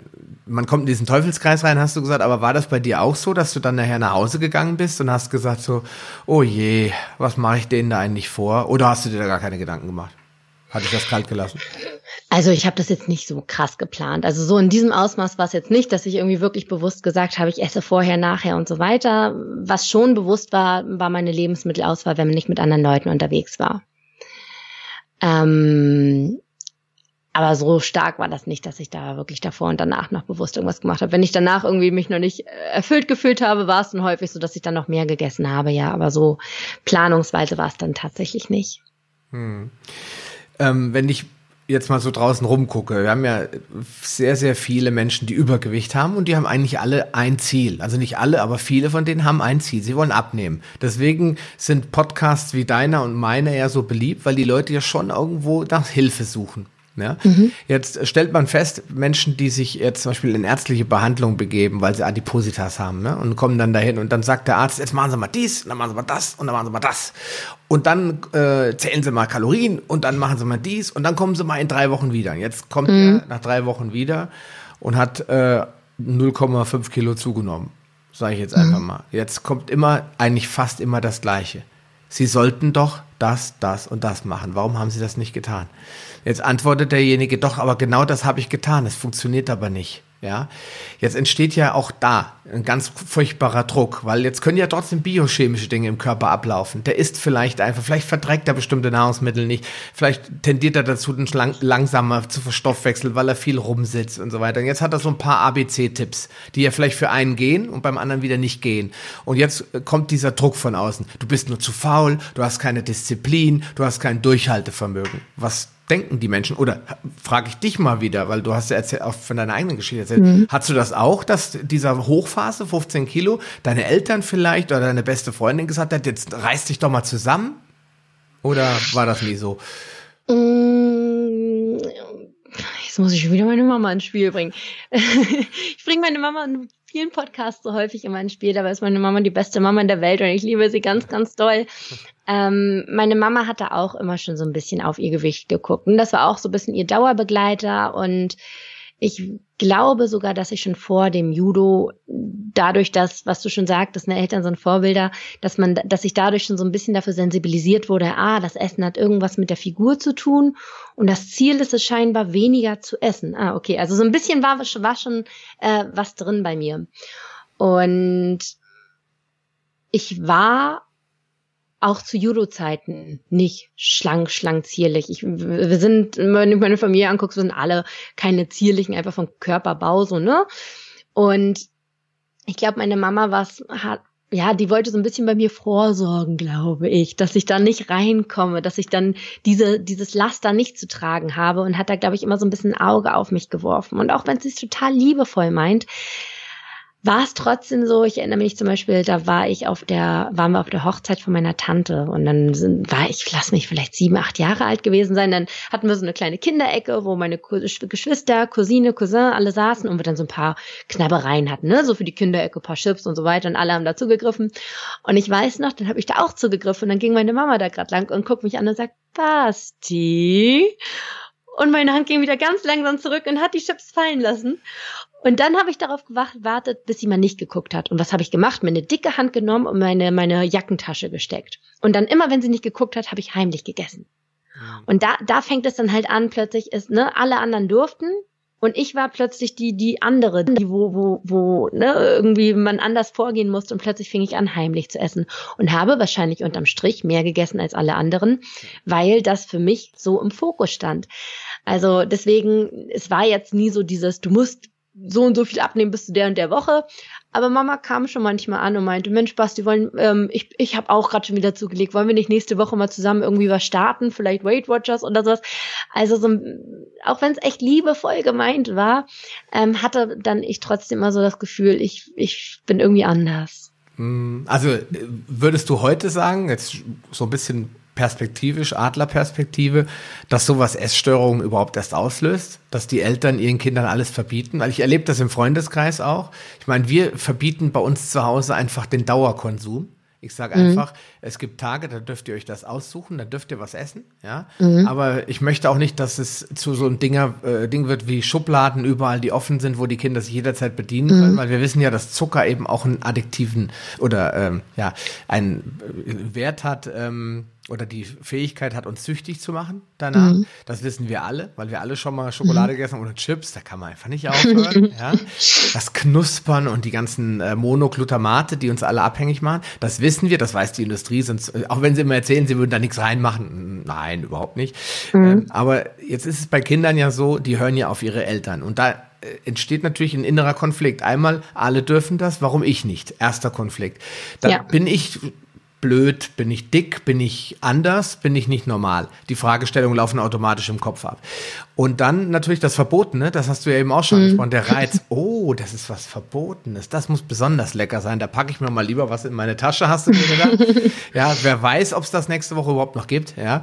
man kommt in diesen Teufelskreis rein, hast du gesagt, aber war das bei dir auch so, dass du dann nachher nach Hause gegangen bist und hast gesagt so, oh je, was mache ich denen da eigentlich vor? Oder hast du dir da gar keine Gedanken gemacht? Hat dich das kalt gelassen? Also ich habe das jetzt nicht so krass geplant. Also so in diesem Ausmaß war es jetzt nicht, dass ich irgendwie wirklich bewusst gesagt habe, ich esse vorher, nachher und so weiter. Was schon bewusst war, war meine Lebensmittelauswahl, wenn man nicht mit anderen Leuten unterwegs war. Ähm, Aber so stark war das nicht, dass ich da wirklich davor und danach noch bewusst irgendwas gemacht habe. Wenn ich danach irgendwie mich noch nicht erfüllt gefühlt habe, war es dann häufig so, dass ich dann noch mehr gegessen habe, ja. Aber so planungsweise war es dann tatsächlich nicht. Hm. Ähm, wenn ich jetzt mal so draußen rumgucke, wir haben ja sehr, sehr viele Menschen, die Übergewicht haben und die haben eigentlich alle ein Ziel. Also nicht alle, aber viele von denen haben ein Ziel. Sie wollen abnehmen. Deswegen sind Podcasts wie deiner und meiner ja so beliebt, weil die Leute ja schon irgendwo nach Hilfe suchen. Ja? Mhm. Jetzt stellt man fest, Menschen, die sich jetzt zum Beispiel in ärztliche Behandlung begeben, weil sie Adipositas haben, ne? und kommen dann dahin und dann sagt der Arzt, jetzt machen Sie mal dies, und dann machen Sie mal das und dann machen Sie mal das. Und dann äh, zählen Sie mal Kalorien und dann machen Sie mal dies und dann kommen Sie mal in drei Wochen wieder. Jetzt kommt mhm. er nach drei Wochen wieder und hat äh, 0,5 Kilo zugenommen. Sage ich jetzt einfach mhm. mal. Jetzt kommt immer, eigentlich fast immer das Gleiche. Sie sollten doch das, das und das machen. Warum haben Sie das nicht getan? Jetzt antwortet derjenige, doch, aber genau das habe ich getan. Es funktioniert aber nicht. Ja, jetzt entsteht ja auch da ein ganz furchtbarer Druck, weil jetzt können ja trotzdem biochemische Dinge im Körper ablaufen. Der isst vielleicht einfach, vielleicht verträgt er bestimmte Nahrungsmittel nicht, vielleicht tendiert er dazu, den lang langsamer zu verstoffwechseln, weil er viel rumsitzt und so weiter. Und jetzt hat er so ein paar ABC-Tipps, die ja vielleicht für einen gehen und beim anderen wieder nicht gehen. Und jetzt kommt dieser Druck von außen. Du bist nur zu faul, du hast keine Disziplin, du hast kein Durchhaltevermögen. Was denken die Menschen? Oder frage ich dich mal wieder, weil du hast ja erzählt, auch von deiner eigenen Geschichte erzählt. Mhm. Hast du das auch, dass dieser Hochphase, 15 Kilo, deine Eltern vielleicht oder deine beste Freundin gesagt hat, jetzt reiß dich doch mal zusammen? Oder war das nie so? Mm, jetzt muss ich wieder meine Mama ins Spiel bringen. ich bringe meine Mama vielen Podcasts so häufig immer ins Spiel. Dabei ist meine Mama die beste Mama in der Welt und ich liebe sie ganz, ganz doll. Ähm, meine Mama hatte auch immer schon so ein bisschen auf ihr Gewicht geguckt. Und das war auch so ein bisschen ihr Dauerbegleiter. Und ich glaube sogar, dass ich schon vor dem Judo, dadurch, dass, was du schon sagtest, ne, Eltern sind Vorbilder, dass man, dass ich dadurch schon so ein bisschen dafür sensibilisiert wurde, ah, das Essen hat irgendwas mit der Figur zu tun und das Ziel ist es scheinbar, weniger zu essen. Ah, okay, also so ein bisschen war, war schon äh, was drin bei mir. Und ich war auch zu Judo-Zeiten nicht schlank, schlank, zierlich. Ich, wir sind, wenn du meine Familie anguckst, wir sind alle keine zierlichen, einfach vom Körperbau, so, ne? Und ich glaube, meine Mama was hat, ja, die wollte so ein bisschen bei mir vorsorgen, glaube ich, dass ich da nicht reinkomme, dass ich dann diese, dieses Laster nicht zu tragen habe und hat da, glaube ich, immer so ein bisschen Auge auf mich geworfen. Und auch wenn sie es total liebevoll meint, war es trotzdem so, ich erinnere mich zum Beispiel, da war ich auf der, waren wir auf der Hochzeit von meiner Tante und dann sind, war ich, lass mich vielleicht sieben, acht Jahre alt gewesen sein, dann hatten wir so eine kleine Kinderecke, wo meine Geschwister, Cousine, Cousin alle saßen und wir dann so ein paar Knabbereien hatten, ne, so für die Kinderecke, paar Chips und so weiter und alle haben da zugegriffen. Und ich weiß noch, dann habe ich da auch zugegriffen und dann ging meine Mama da gerade lang und guckt mich an und sagt, Basti, und meine Hand ging wieder ganz langsam zurück und hat die Chips fallen lassen. Und dann habe ich darauf gewartet, bis sie mal nicht geguckt hat. Und was habe ich gemacht? Meine dicke Hand genommen und meine, meine Jackentasche gesteckt. Und dann immer, wenn sie nicht geguckt hat, habe ich heimlich gegessen. Mhm. Und da, da fängt es dann halt an, plötzlich ist, ne, alle anderen durften. Und ich war plötzlich die, die andere, die, wo, wo, wo, ne, irgendwie man anders vorgehen musste. Und plötzlich fing ich an, heimlich zu essen. Und habe wahrscheinlich unterm Strich mehr gegessen als alle anderen, weil das für mich so im Fokus stand. Also deswegen, es war jetzt nie so dieses, du musst so und so viel abnehmen bis zu der und der Woche. Aber Mama kam schon manchmal an und meinte, Mensch, Basti, wollen, ähm, ich, ich habe auch gerade schon wieder zugelegt, wollen wir nicht nächste Woche mal zusammen irgendwie was starten, vielleicht Weight Watchers oder sowas. Also so, auch wenn es echt liebevoll gemeint war, ähm, hatte dann ich trotzdem immer so das Gefühl, ich, ich bin irgendwie anders. Hm, also äh, würdest du heute sagen, jetzt so ein bisschen perspektivisch, Adlerperspektive, dass sowas Essstörungen überhaupt erst auslöst, dass die Eltern ihren Kindern alles verbieten, weil ich erlebe das im Freundeskreis auch. Ich meine, wir verbieten bei uns zu Hause einfach den Dauerkonsum. Ich sage mhm. einfach, es gibt Tage, da dürft ihr euch das aussuchen, da dürft ihr was essen, ja. Mhm. Aber ich möchte auch nicht, dass es zu so einem Dinger, äh, Ding wird wie Schubladen überall, die offen sind, wo die Kinder sich jederzeit bedienen mhm. können, weil wir wissen ja, dass Zucker eben auch einen addiktiven oder ähm, ja einen Wert hat. Ähm, oder die Fähigkeit hat, uns süchtig zu machen danach. Mhm. Das wissen wir alle, weil wir alle schon mal Schokolade mhm. gegessen haben oder Chips, da kann man einfach nicht aufhören. ja. Das Knuspern und die ganzen äh, Monoglutamate, die uns alle abhängig machen, das wissen wir, das weiß die Industrie, sonst, äh, auch wenn sie immer erzählen, sie würden da nichts reinmachen. Nein, überhaupt nicht. Mhm. Ähm, aber jetzt ist es bei Kindern ja so, die hören ja auf ihre Eltern und da äh, entsteht natürlich ein innerer Konflikt. Einmal, alle dürfen das, warum ich nicht? Erster Konflikt. Da ja. bin ich blöd, bin ich dick, bin ich anders, bin ich nicht normal. Die Fragestellungen laufen automatisch im Kopf ab. Und dann natürlich das Verbotene, das hast du ja eben auch schon mhm. gesprochen, der Reiz, oh, das ist was Verbotenes, das muss besonders lecker sein, da packe ich mir mal lieber was in meine Tasche, hast du mir gedacht? ja, wer weiß, ob es das nächste Woche überhaupt noch gibt, ja.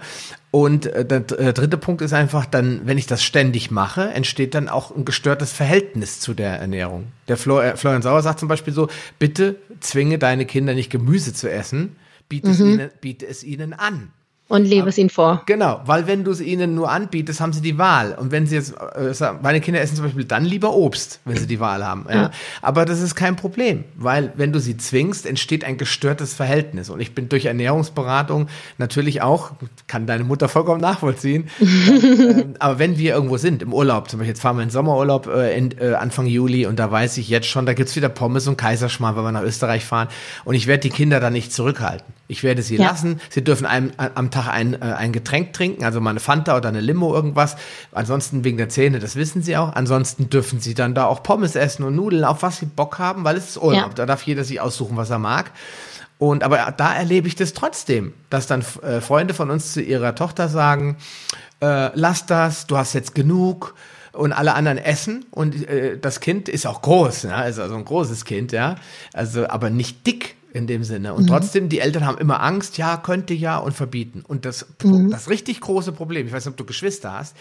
Und äh, der äh, dritte Punkt ist einfach dann, wenn ich das ständig mache, entsteht dann auch ein gestörtes Verhältnis zu der Ernährung. Der äh, Florian Sauer sagt zum Beispiel so, bitte zwinge deine Kinder nicht Gemüse zu essen, biete, mhm. es, ihnen, biete es ihnen an. Und lebe es ihnen vor. Genau, weil wenn du es ihnen nur anbietest, haben sie die Wahl. Und wenn sie jetzt, äh, meine Kinder essen zum Beispiel dann lieber Obst, wenn sie die Wahl haben. Ja. ja. Aber das ist kein Problem, weil wenn du sie zwingst, entsteht ein gestörtes Verhältnis. Und ich bin durch Ernährungsberatung natürlich auch, kann deine Mutter vollkommen nachvollziehen. dann, äh, aber wenn wir irgendwo sind, im Urlaub, zum Beispiel jetzt fahren wir in Sommerurlaub äh, in, äh, Anfang Juli und da weiß ich jetzt schon, da gibt's wieder Pommes und Kaiserschmarrn, wenn wir nach Österreich fahren. Und ich werde die Kinder da nicht zurückhalten. Ich werde sie ja. lassen. Sie dürfen einem, am Tag ein, äh, ein Getränk trinken, also mal eine Fanta oder eine Limo irgendwas. Ansonsten wegen der Zähne, das wissen sie auch. Ansonsten dürfen sie dann da auch Pommes essen und Nudeln, auf was sie Bock haben, weil es ist Urlaub. Ja. Da darf jeder sich aussuchen, was er mag. Und aber da erlebe ich das trotzdem, dass dann äh, Freunde von uns zu ihrer Tochter sagen, äh, lass das, du hast jetzt genug und alle anderen essen und äh, das Kind ist auch groß, ja, ist also ein großes Kind, ja, also aber nicht dick in dem Sinne. Und mhm. trotzdem, die Eltern haben immer Angst, ja, könnte ja und verbieten. Und das, mhm. das richtig große Problem, ich weiß nicht, ob du Geschwister hast,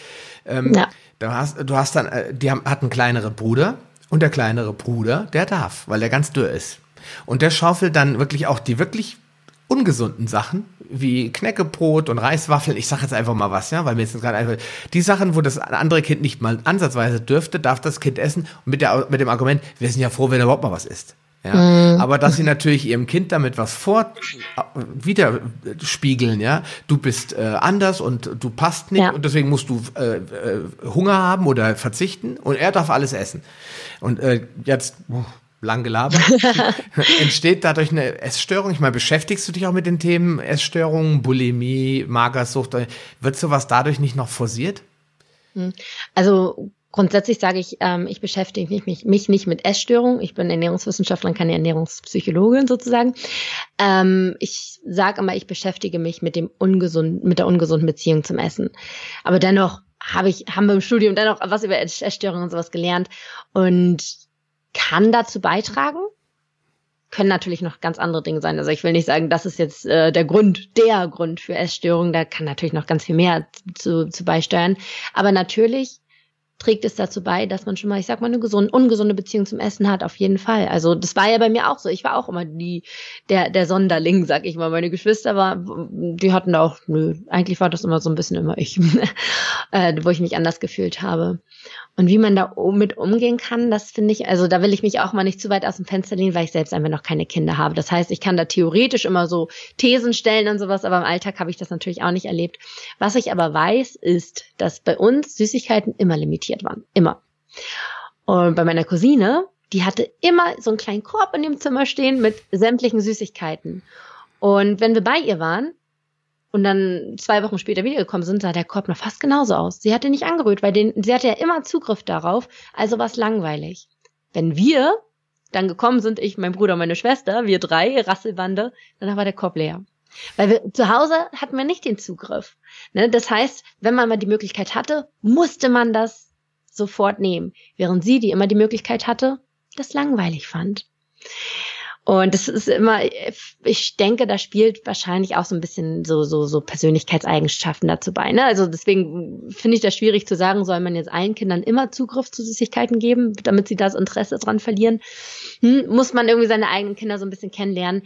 ähm, ja. du hast, du hast dann, äh, die haben, hat einen kleineren Bruder und der kleinere Bruder, der darf, weil der ganz dürr ist. Und der schaufelt dann wirklich auch die wirklich ungesunden Sachen, wie Knäckebrot und Reiswaffeln, ich sage jetzt einfach mal was, ja, weil mir jetzt gerade einfach, die Sachen, wo das andere Kind nicht mal ansatzweise dürfte, darf das Kind essen und mit, der, mit dem Argument, wir sind ja froh, wenn er überhaupt mal was isst. Ja, mhm. aber dass sie natürlich ihrem Kind damit was vor widerspiegeln, ja, du bist äh, anders und du passt nicht ja. und deswegen musst du äh, äh, Hunger haben oder verzichten und er darf alles essen. Und äh, jetzt uh, lang gelabert, entsteht dadurch eine Essstörung. Ich meine, beschäftigst du dich auch mit den Themen Essstörungen, Bulimie, Magersucht? Wird sowas dadurch nicht noch forciert? Hm. Also Grundsätzlich sage ich, ähm, ich beschäftige mich, mich, nicht mit Essstörungen. Ich bin Ernährungswissenschaftlerin, keine Ernährungspsychologin sozusagen. Ähm, ich sage immer, ich beschäftige mich mit dem ungesunden, mit der ungesunden Beziehung zum Essen. Aber dennoch habe ich, haben wir im Studium dennoch was über Essstörungen und sowas gelernt und kann dazu beitragen. Können natürlich noch ganz andere Dinge sein. Also ich will nicht sagen, das ist jetzt äh, der Grund, der Grund für Essstörungen. Da kann natürlich noch ganz viel mehr zu, zu beisteuern. Aber natürlich trägt es dazu bei, dass man schon mal, ich sag mal, eine gesunde, ungesunde Beziehung zum Essen hat, auf jeden Fall. Also das war ja bei mir auch so. Ich war auch immer die, der, der Sonderling, sag ich mal. Meine Geschwister war, die hatten auch, nö, eigentlich war das immer so ein bisschen immer ich, äh, wo ich mich anders gefühlt habe. Und wie man da mit umgehen kann, das finde ich, also da will ich mich auch mal nicht zu weit aus dem Fenster lehnen, weil ich selbst einfach noch keine Kinder habe. Das heißt, ich kann da theoretisch immer so Thesen stellen und sowas, aber im Alltag habe ich das natürlich auch nicht erlebt. Was ich aber weiß, ist, dass bei uns Süßigkeiten immer limitiert waren. Immer. Und bei meiner Cousine, die hatte immer so einen kleinen Korb in dem Zimmer stehen mit sämtlichen Süßigkeiten. Und wenn wir bei ihr waren, und dann zwei Wochen später wiedergekommen sind, sah der Korb noch fast genauso aus. Sie hatte nicht angerührt, weil den, sie hatte ja immer Zugriff darauf, also war es langweilig. Wenn wir dann gekommen sind, ich, mein Bruder meine Schwester, wir drei, Rasselbande, dann war der Korb leer. Weil wir zu Hause hatten wir nicht den Zugriff. Ne? Das heißt, wenn man mal die Möglichkeit hatte, musste man das sofort nehmen. Während sie, die immer die Möglichkeit hatte, das langweilig fand. Und das ist immer, ich denke, da spielt wahrscheinlich auch so ein bisschen so, so, so Persönlichkeitseigenschaften dazu bei. Ne? Also deswegen finde ich das schwierig zu sagen, soll man jetzt allen Kindern immer Zugriff zu Süßigkeiten geben, damit sie das Interesse dran verlieren. Hm, muss man irgendwie seine eigenen Kinder so ein bisschen kennenlernen.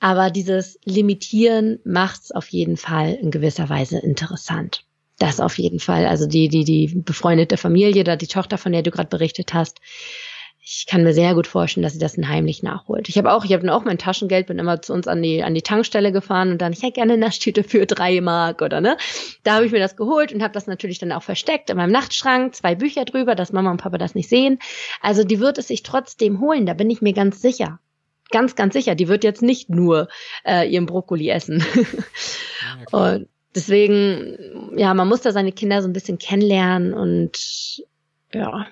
Aber dieses Limitieren macht es auf jeden Fall in gewisser Weise interessant. Das auf jeden Fall. Also die, die, die befreundete Familie oder die Tochter, von der du gerade berichtet hast, ich kann mir sehr gut vorstellen, dass sie das dann heimlich nachholt. Ich habe auch, ich habe dann auch mein Taschengeld, bin immer zu uns an die an die Tankstelle gefahren und dann ich hätte gerne eine Naschtüte für drei Mark oder ne. Da habe ich mir das geholt und habe das natürlich dann auch versteckt in meinem Nachtschrank, zwei Bücher drüber, dass Mama und Papa das nicht sehen. Also die wird es sich trotzdem holen, da bin ich mir ganz sicher. Ganz, ganz sicher. Die wird jetzt nicht nur äh, ihren Brokkoli essen. Ja, und deswegen, ja, man muss da seine Kinder so ein bisschen kennenlernen und ja,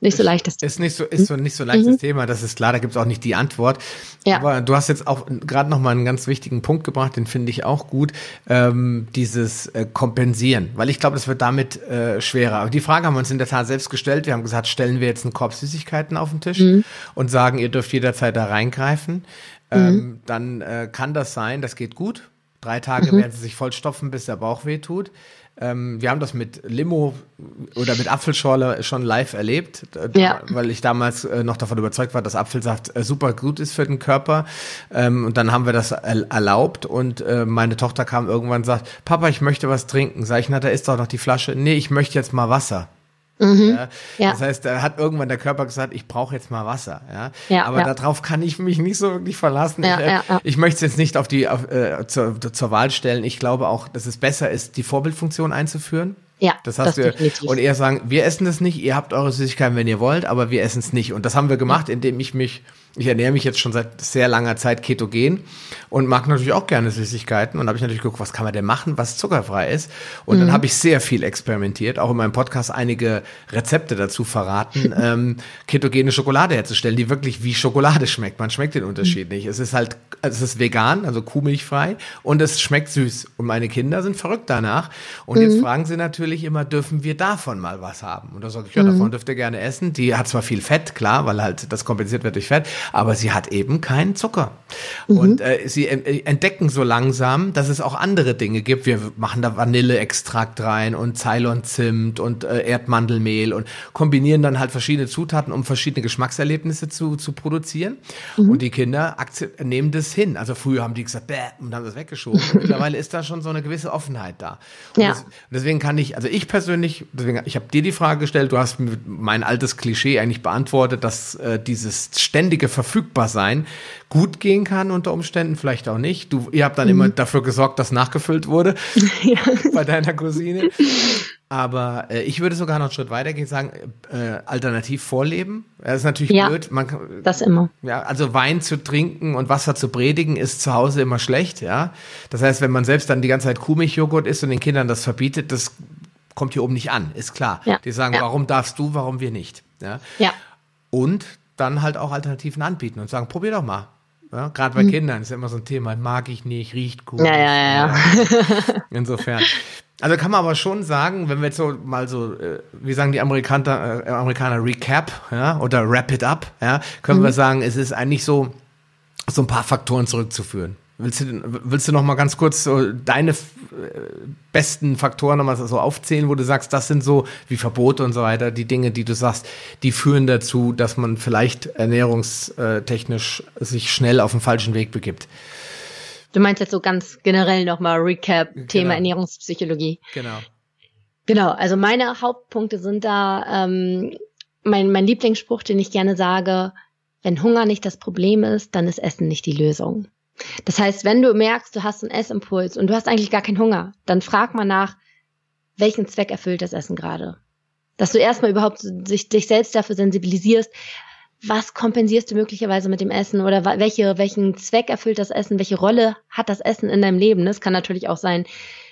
nicht so leicht. Ist nicht so, ist so nicht so leichtes mhm. Thema, das ist klar, da gibt es auch nicht die Antwort. Ja. Aber du hast jetzt auch gerade noch mal einen ganz wichtigen Punkt gebracht, den finde ich auch gut, ähm, dieses äh, Kompensieren, weil ich glaube, das wird damit äh, schwerer. Aber die Frage haben wir uns in der Tat selbst gestellt. Wir haben gesagt, stellen wir jetzt einen Korb Süßigkeiten auf den Tisch mhm. und sagen, ihr dürft jederzeit da reingreifen. Ähm, mhm. Dann äh, kann das sein, das geht gut. Drei Tage mhm. werden sie sich vollstopfen, bis der Bauch weh tut. Ähm, wir haben das mit Limo oder mit Apfelschorle schon live erlebt, äh, ja. weil ich damals äh, noch davon überzeugt war, dass Apfelsaft äh, super gut ist für den Körper. Ähm, und dann haben wir das erlaubt und äh, meine Tochter kam irgendwann und sagt, Papa, ich möchte was trinken. Sag ich, na, da ist doch noch die Flasche. Nee, ich möchte jetzt mal Wasser. Mhm. Ja? ja. Das heißt, da hat irgendwann der Körper gesagt, ich brauche jetzt mal Wasser. Ja? ja Aber darauf kann ich mich nicht so wirklich verlassen. Ja, ich, äh, ja, ich möchte es jetzt nicht auf die auf, äh, zur, zur Wahl stellen. Ich glaube auch, dass es besser ist, die Vorbildfunktion einzuführen. Ja, das hast das du und eher sagen, wir essen das nicht, ihr habt eure Süßigkeiten, wenn ihr wollt, aber wir essen es nicht. Und das haben wir gemacht, indem ich mich ich ernähre mich jetzt schon seit sehr langer Zeit ketogen und mag natürlich auch gerne Süßigkeiten. Und habe ich natürlich geguckt, was kann man denn machen, was zuckerfrei ist. Und mhm. dann habe ich sehr viel experimentiert, auch in meinem Podcast einige Rezepte dazu verraten, ähm, ketogene Schokolade herzustellen, die wirklich wie Schokolade schmeckt. Man schmeckt den Unterschied mhm. nicht. Es ist halt, es ist vegan, also kuhmilchfrei und es schmeckt süß. Und meine Kinder sind verrückt danach. Und mhm. jetzt fragen sie natürlich immer, dürfen wir davon mal was haben? Und da sage ich, ja, davon mhm. dürft ihr gerne essen. Die hat zwar viel Fett, klar, weil halt das kompensiert wird durch Fett aber sie hat eben keinen Zucker. Mhm. Und äh, sie äh, entdecken so langsam, dass es auch andere Dinge gibt. Wir machen da Vanilleextrakt rein und Ceylon-Zimt und äh, Erdmandelmehl und kombinieren dann halt verschiedene Zutaten, um verschiedene Geschmackserlebnisse zu, zu produzieren. Mhm. Und die Kinder nehmen das hin. Also früher haben die gesagt, Bäh, und haben das weggeschoben. mittlerweile ist da schon so eine gewisse Offenheit da. Und ja. Das, deswegen kann ich, also ich persönlich, deswegen, ich habe dir die Frage gestellt, du hast mein altes Klischee eigentlich beantwortet, dass äh, dieses ständige verfügbar sein, gut gehen kann unter Umständen, vielleicht auch nicht. Du, ihr habt dann mhm. immer dafür gesorgt, dass nachgefüllt wurde ja. bei deiner Cousine. Aber äh, ich würde sogar noch einen Schritt weiter gehen, sagen, äh, alternativ vorleben. Das ist natürlich ja, blöd. Man, das immer. Ja, also Wein zu trinken und Wasser zu predigen ist zu Hause immer schlecht, ja. Das heißt, wenn man selbst dann die ganze Zeit Kuhmilchjoghurt isst und den Kindern das verbietet, das kommt hier oben nicht an, ist klar. Ja. Die sagen, ja. warum darfst du, warum wir nicht? Ja. ja. Und dann halt auch Alternativen anbieten und sagen, probier doch mal. Ja, Gerade bei mhm. Kindern ist ja immer so ein Thema, mag ich nicht, riecht gut. Ja, ja, ja. Insofern. Also kann man aber schon sagen, wenn wir jetzt so mal so, äh, wie sagen die Amerikaner, äh, Amerikaner Recap, ja, oder Wrap it up, ja, können mhm. wir sagen, es ist eigentlich so, so ein paar Faktoren zurückzuführen. Willst du, willst du noch mal ganz kurz so deine äh, besten Faktoren noch mal so aufzählen, wo du sagst, das sind so wie Verbote und so weiter, die Dinge, die du sagst, die führen dazu, dass man vielleicht ernährungstechnisch sich schnell auf den falschen Weg begibt? Du meinst jetzt so ganz generell noch mal Recap Thema genau. Ernährungspsychologie. Genau. Genau. Also meine Hauptpunkte sind da ähm, mein mein Lieblingsspruch, den ich gerne sage: Wenn Hunger nicht das Problem ist, dann ist Essen nicht die Lösung. Das heißt, wenn du merkst, du hast einen Essimpuls und du hast eigentlich gar keinen Hunger, dann frag mal nach, welchen Zweck erfüllt das Essen gerade? Dass du erstmal überhaupt sich, dich selbst dafür sensibilisierst, was kompensierst du möglicherweise mit dem Essen oder welche, welchen Zweck erfüllt das Essen, welche Rolle hat das Essen in deinem Leben? Das kann natürlich auch sein,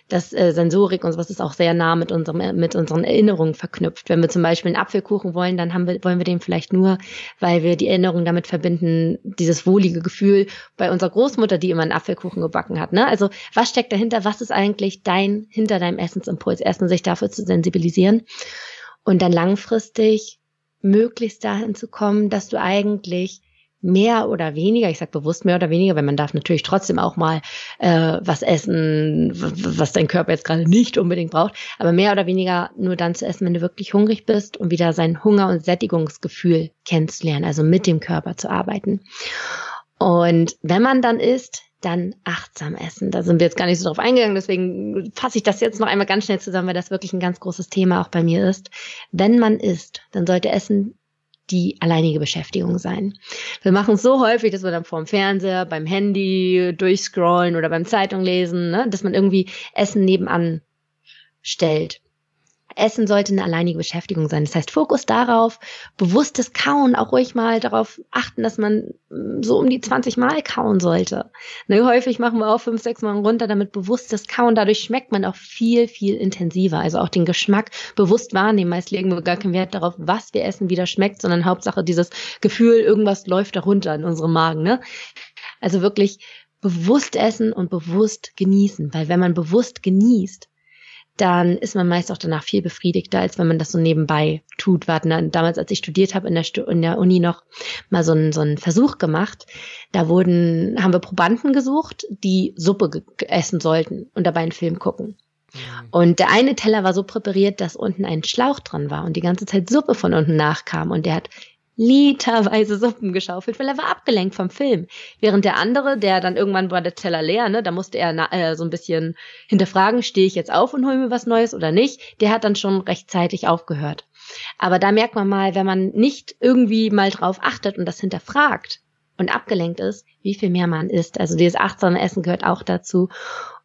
das äh, Sensorik und sowas ist auch sehr nah mit unserem äh, mit unseren Erinnerungen verknüpft. Wenn wir zum Beispiel einen Apfelkuchen wollen, dann haben wir, wollen wir den vielleicht nur, weil wir die Erinnerung damit verbinden, dieses wohlige Gefühl bei unserer Großmutter, die immer einen Apfelkuchen gebacken hat. Ne? Also was steckt dahinter? Was ist eigentlich dein hinter deinem Essensimpuls? Erstens sich dafür zu sensibilisieren und dann langfristig möglichst dahin zu kommen, dass du eigentlich mehr oder weniger, ich sage bewusst mehr oder weniger, weil man darf natürlich trotzdem auch mal äh, was essen, was dein Körper jetzt gerade nicht unbedingt braucht, aber mehr oder weniger nur dann zu essen, wenn du wirklich hungrig bist und wieder sein Hunger- und Sättigungsgefühl kennenzulernen, also mit dem Körper zu arbeiten. Und wenn man dann isst, dann achtsam essen. Da sind wir jetzt gar nicht so drauf eingegangen, deswegen fasse ich das jetzt noch einmal ganz schnell zusammen, weil das wirklich ein ganz großes Thema auch bei mir ist. Wenn man isst, dann sollte Essen die alleinige Beschäftigung sein. Wir machen es so häufig, dass wir dann vorm Fernseher, beim Handy durchscrollen oder beim Zeitung lesen, ne, dass man irgendwie Essen nebenan stellt. Essen sollte eine alleinige Beschäftigung sein. Das heißt, Fokus darauf, bewusstes Kauen, auch ruhig mal darauf achten, dass man mm, so um die 20 Mal kauen sollte. Ne, häufig machen wir auch fünf, sechs Mal runter, damit bewusstes Kauen. Dadurch schmeckt man auch viel, viel intensiver. Also auch den Geschmack bewusst wahrnehmen. Meist legen wir gar keinen Wert darauf, was wir essen, wie das schmeckt, sondern Hauptsache dieses Gefühl, irgendwas läuft darunter in unserem Magen. Ne? Also wirklich bewusst essen und bewusst genießen. Weil wenn man bewusst genießt, dann ist man meist auch danach viel befriedigter, als wenn man das so nebenbei tut. Wir hatten damals, als ich studiert habe, in der, in der Uni noch mal so einen, so einen Versuch gemacht. Da wurden, haben wir Probanden gesucht, die Suppe essen sollten und dabei einen Film gucken. Mhm. Und der eine Teller war so präpariert, dass unten ein Schlauch dran war und die ganze Zeit Suppe von unten nachkam. Und der hat literweise Suppen geschaufelt, weil er war abgelenkt vom Film. Während der andere, der dann irgendwann war der Teller leer, ne, da musste er äh, so ein bisschen hinterfragen, stehe ich jetzt auf und hole mir was Neues oder nicht, der hat dann schon rechtzeitig aufgehört. Aber da merkt man mal, wenn man nicht irgendwie mal drauf achtet und das hinterfragt und abgelenkt ist, wie viel mehr man isst. Also dieses achtsame Essen gehört auch dazu.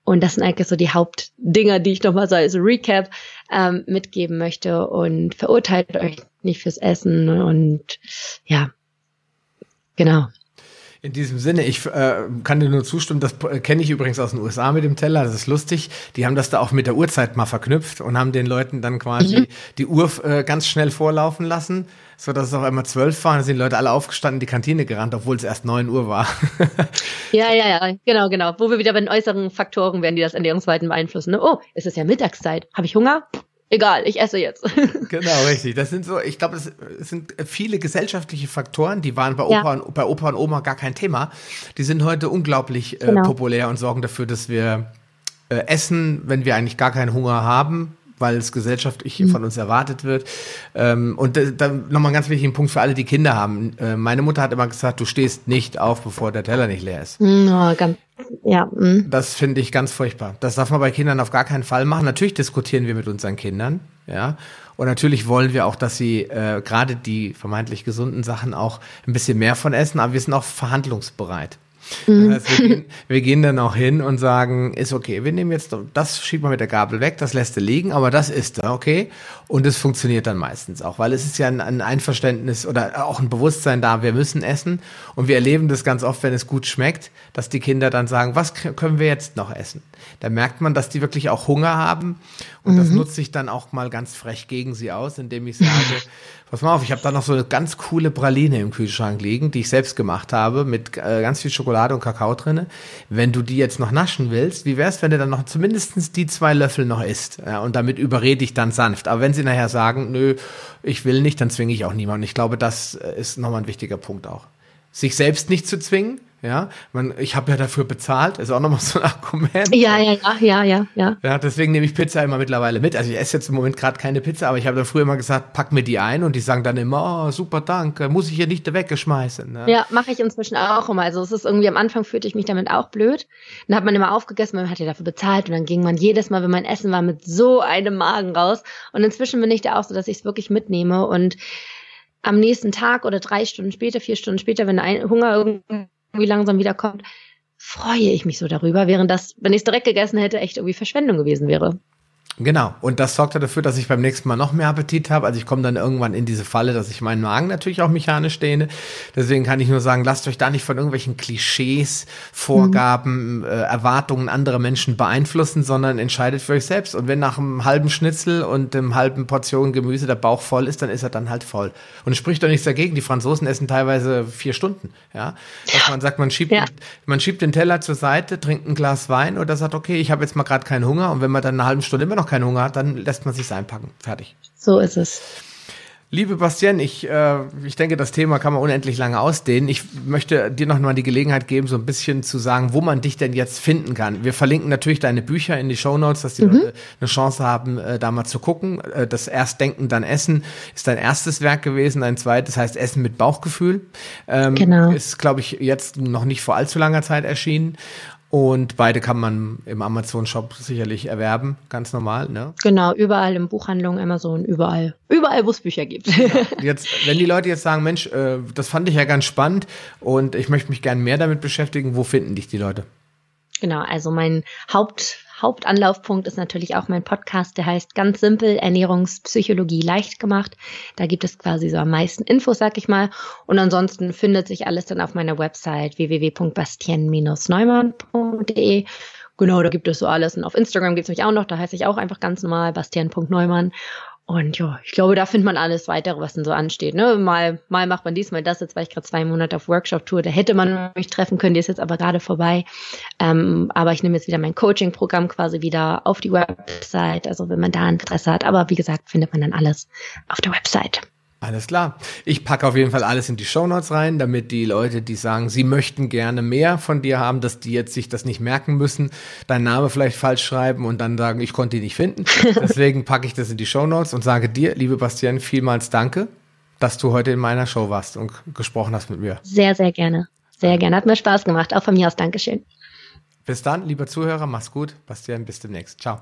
Und das sind eigentlich so die Hauptdinger, die ich nochmal so als Recap ähm, mitgeben möchte. Und verurteilt euch nicht fürs Essen und ja, genau. In diesem Sinne, ich äh, kann dir nur zustimmen, das kenne ich übrigens aus den USA mit dem Teller, das ist lustig. Die haben das da auch mit der Uhrzeit mal verknüpft und haben den Leuten dann quasi mhm. die Uhr äh, ganz schnell vorlaufen lassen, so dass es auf einmal zwölf war. Dann sind die Leute alle aufgestanden, in die Kantine gerannt, obwohl es erst neun Uhr war. ja, ja, ja, genau, genau. Wo wir wieder bei den äußeren Faktoren werden, die das Ernährungsverhalten beeinflussen. Ne? Oh, es ist ja Mittagszeit. Habe ich Hunger? egal, ich esse jetzt. genau, richtig. Das sind so, ich glaube, es sind viele gesellschaftliche Faktoren, die waren bei Opa, ja. und, bei Opa und Oma gar kein Thema. Die sind heute unglaublich äh, genau. populär und sorgen dafür, dass wir äh, essen, wenn wir eigentlich gar keinen Hunger haben weil es gesellschaftlich mhm. von uns erwartet wird. Ähm, und dann nochmal ein ganz wichtiger Punkt für alle, die Kinder haben. Äh, meine Mutter hat immer gesagt, du stehst nicht auf, bevor der Teller nicht leer ist. Mhm, oh, ganz, ja. Mhm. Das finde ich ganz furchtbar. Das darf man bei Kindern auf gar keinen Fall machen. Natürlich diskutieren wir mit unseren Kindern, ja. Und natürlich wollen wir auch, dass sie äh, gerade die vermeintlich gesunden Sachen auch ein bisschen mehr von essen, aber wir sind auch verhandlungsbereit. Mhm. Das heißt, wir, gehen, wir, gehen, dann auch hin und sagen, ist okay, wir nehmen jetzt, das schiebt man mit der Gabel weg, das lässt er liegen, aber das ist da, okay. Und es funktioniert dann meistens auch, weil es ist ja ein, ein, Einverständnis oder auch ein Bewusstsein da, wir müssen essen. Und wir erleben das ganz oft, wenn es gut schmeckt, dass die Kinder dann sagen, was können wir jetzt noch essen? Da merkt man, dass die wirklich auch Hunger haben. Und mhm. das nutze ich dann auch mal ganz frech gegen sie aus, indem ich sage, Pass mal auf, ich habe da noch so eine ganz coole Praline im Kühlschrank liegen, die ich selbst gemacht habe, mit äh, ganz viel Schokolade und Kakao drinne. Wenn du die jetzt noch naschen willst, wie wär's, wenn du dann noch zumindestens die zwei Löffel noch isst? Ja, und damit überrede ich dann sanft. Aber wenn sie nachher sagen, nö, ich will nicht, dann zwinge ich auch niemanden. Ich glaube, das äh, ist nochmal ein wichtiger Punkt auch. Sich selbst nicht zu zwingen, ja, man, ich habe ja dafür bezahlt, ist auch nochmal so ein Argument. Ja, ja, ja, ja, ja, ja. Ja, deswegen nehme ich Pizza immer mittlerweile mit. Also ich esse jetzt im Moment gerade keine Pizza, aber ich habe dann früher immer gesagt, pack mir die ein und die sagen dann immer, oh, super, danke, muss ich hier nicht weggeschmeißen. Ne? Ja, mache ich inzwischen auch immer. Also es ist irgendwie am Anfang fühlte ich mich damit auch blöd. Dann hat man immer aufgegessen, man hat ja dafür bezahlt und dann ging man jedes Mal, wenn mein Essen war, mit so einem Magen raus. Und inzwischen bin ich da auch so, dass ich es wirklich mitnehme und am nächsten Tag oder drei Stunden später, vier Stunden später, wenn Hunger irgendwie irgendwie langsam wieder kommt, freue ich mich so darüber, während das, wenn ich es direkt gegessen hätte, echt irgendwie Verschwendung gewesen wäre. Genau. Und das sorgt dafür, dass ich beim nächsten Mal noch mehr Appetit habe. Also ich komme dann irgendwann in diese Falle, dass ich meinen Magen natürlich auch mechanisch dehne. Deswegen kann ich nur sagen, lasst euch da nicht von irgendwelchen Klischees, Vorgaben, mhm. äh, Erwartungen anderer Menschen beeinflussen, sondern entscheidet für euch selbst. Und wenn nach einem halben Schnitzel und einem halben Portion Gemüse der Bauch voll ist, dann ist er dann halt voll. Und es spricht doch nichts dagegen. Die Franzosen essen teilweise vier Stunden. Ja, dass man sagt, man schiebt, ja. man schiebt den Teller zur Seite, trinkt ein Glas Wein oder sagt, okay, ich habe jetzt mal gerade keinen Hunger. Und wenn man dann eine halbe Stunde immer noch noch keinen Hunger hat, dann lässt man sich einpacken. Fertig. So ist es. Liebe Bastian, ich, äh, ich denke, das Thema kann man unendlich lange ausdehnen. Ich möchte dir noch mal die Gelegenheit geben, so ein bisschen zu sagen, wo man dich denn jetzt finden kann. Wir verlinken natürlich deine Bücher in die Show Notes, dass die mhm. Leute eine Chance haben, äh, da mal zu gucken. Äh, das Erstdenken, dann Essen ist dein erstes Werk gewesen. Ein zweites heißt Essen mit Bauchgefühl. Ähm, genau. Ist, glaube ich, jetzt noch nicht vor allzu langer Zeit erschienen. Und beide kann man im Amazon-Shop sicherlich erwerben, ganz normal, ne? Genau, überall in Buchhandlungen, Amazon, überall. Überall, wo es Bücher gibt. Ja, jetzt, wenn die Leute jetzt sagen, Mensch, äh, das fand ich ja ganz spannend und ich möchte mich gern mehr damit beschäftigen, wo finden dich die Leute? Genau, also mein Haupt, Hauptanlaufpunkt ist natürlich auch mein Podcast, der heißt ganz simpel Ernährungspsychologie leicht gemacht. Da gibt es quasi so am meisten Infos, sag ich mal. Und ansonsten findet sich alles dann auf meiner Website www.bastien-neumann.de. Genau, da gibt es so alles. Und auf Instagram gibt es mich auch noch, da heiße ich auch einfach ganz normal bastian.neumann. Und ja, ich glaube, da findet man alles weitere, was denn so ansteht. Ne? Mal, mal macht man dies, mal das. Jetzt war ich gerade zwei Monate auf Workshop-Tour. Da hätte man mich treffen können. Die ist jetzt aber gerade vorbei. Ähm, aber ich nehme jetzt wieder mein Coaching-Programm quasi wieder auf die Website. Also wenn man da Interesse hat. Aber wie gesagt, findet man dann alles auf der Website. Alles klar. Ich packe auf jeden Fall alles in die Shownotes rein, damit die Leute, die sagen, sie möchten gerne mehr von dir haben, dass die jetzt sich das nicht merken müssen, deinen Namen vielleicht falsch schreiben und dann sagen, ich konnte ihn nicht finden. Deswegen packe ich das in die Shownotes und sage dir, liebe Bastian, vielmals danke, dass du heute in meiner Show warst und gesprochen hast mit mir. Sehr, sehr gerne. Sehr gerne. Hat mir Spaß gemacht. Auch von mir aus Dankeschön. Bis dann, lieber Zuhörer. Mach's gut. Bastian, bis demnächst. Ciao.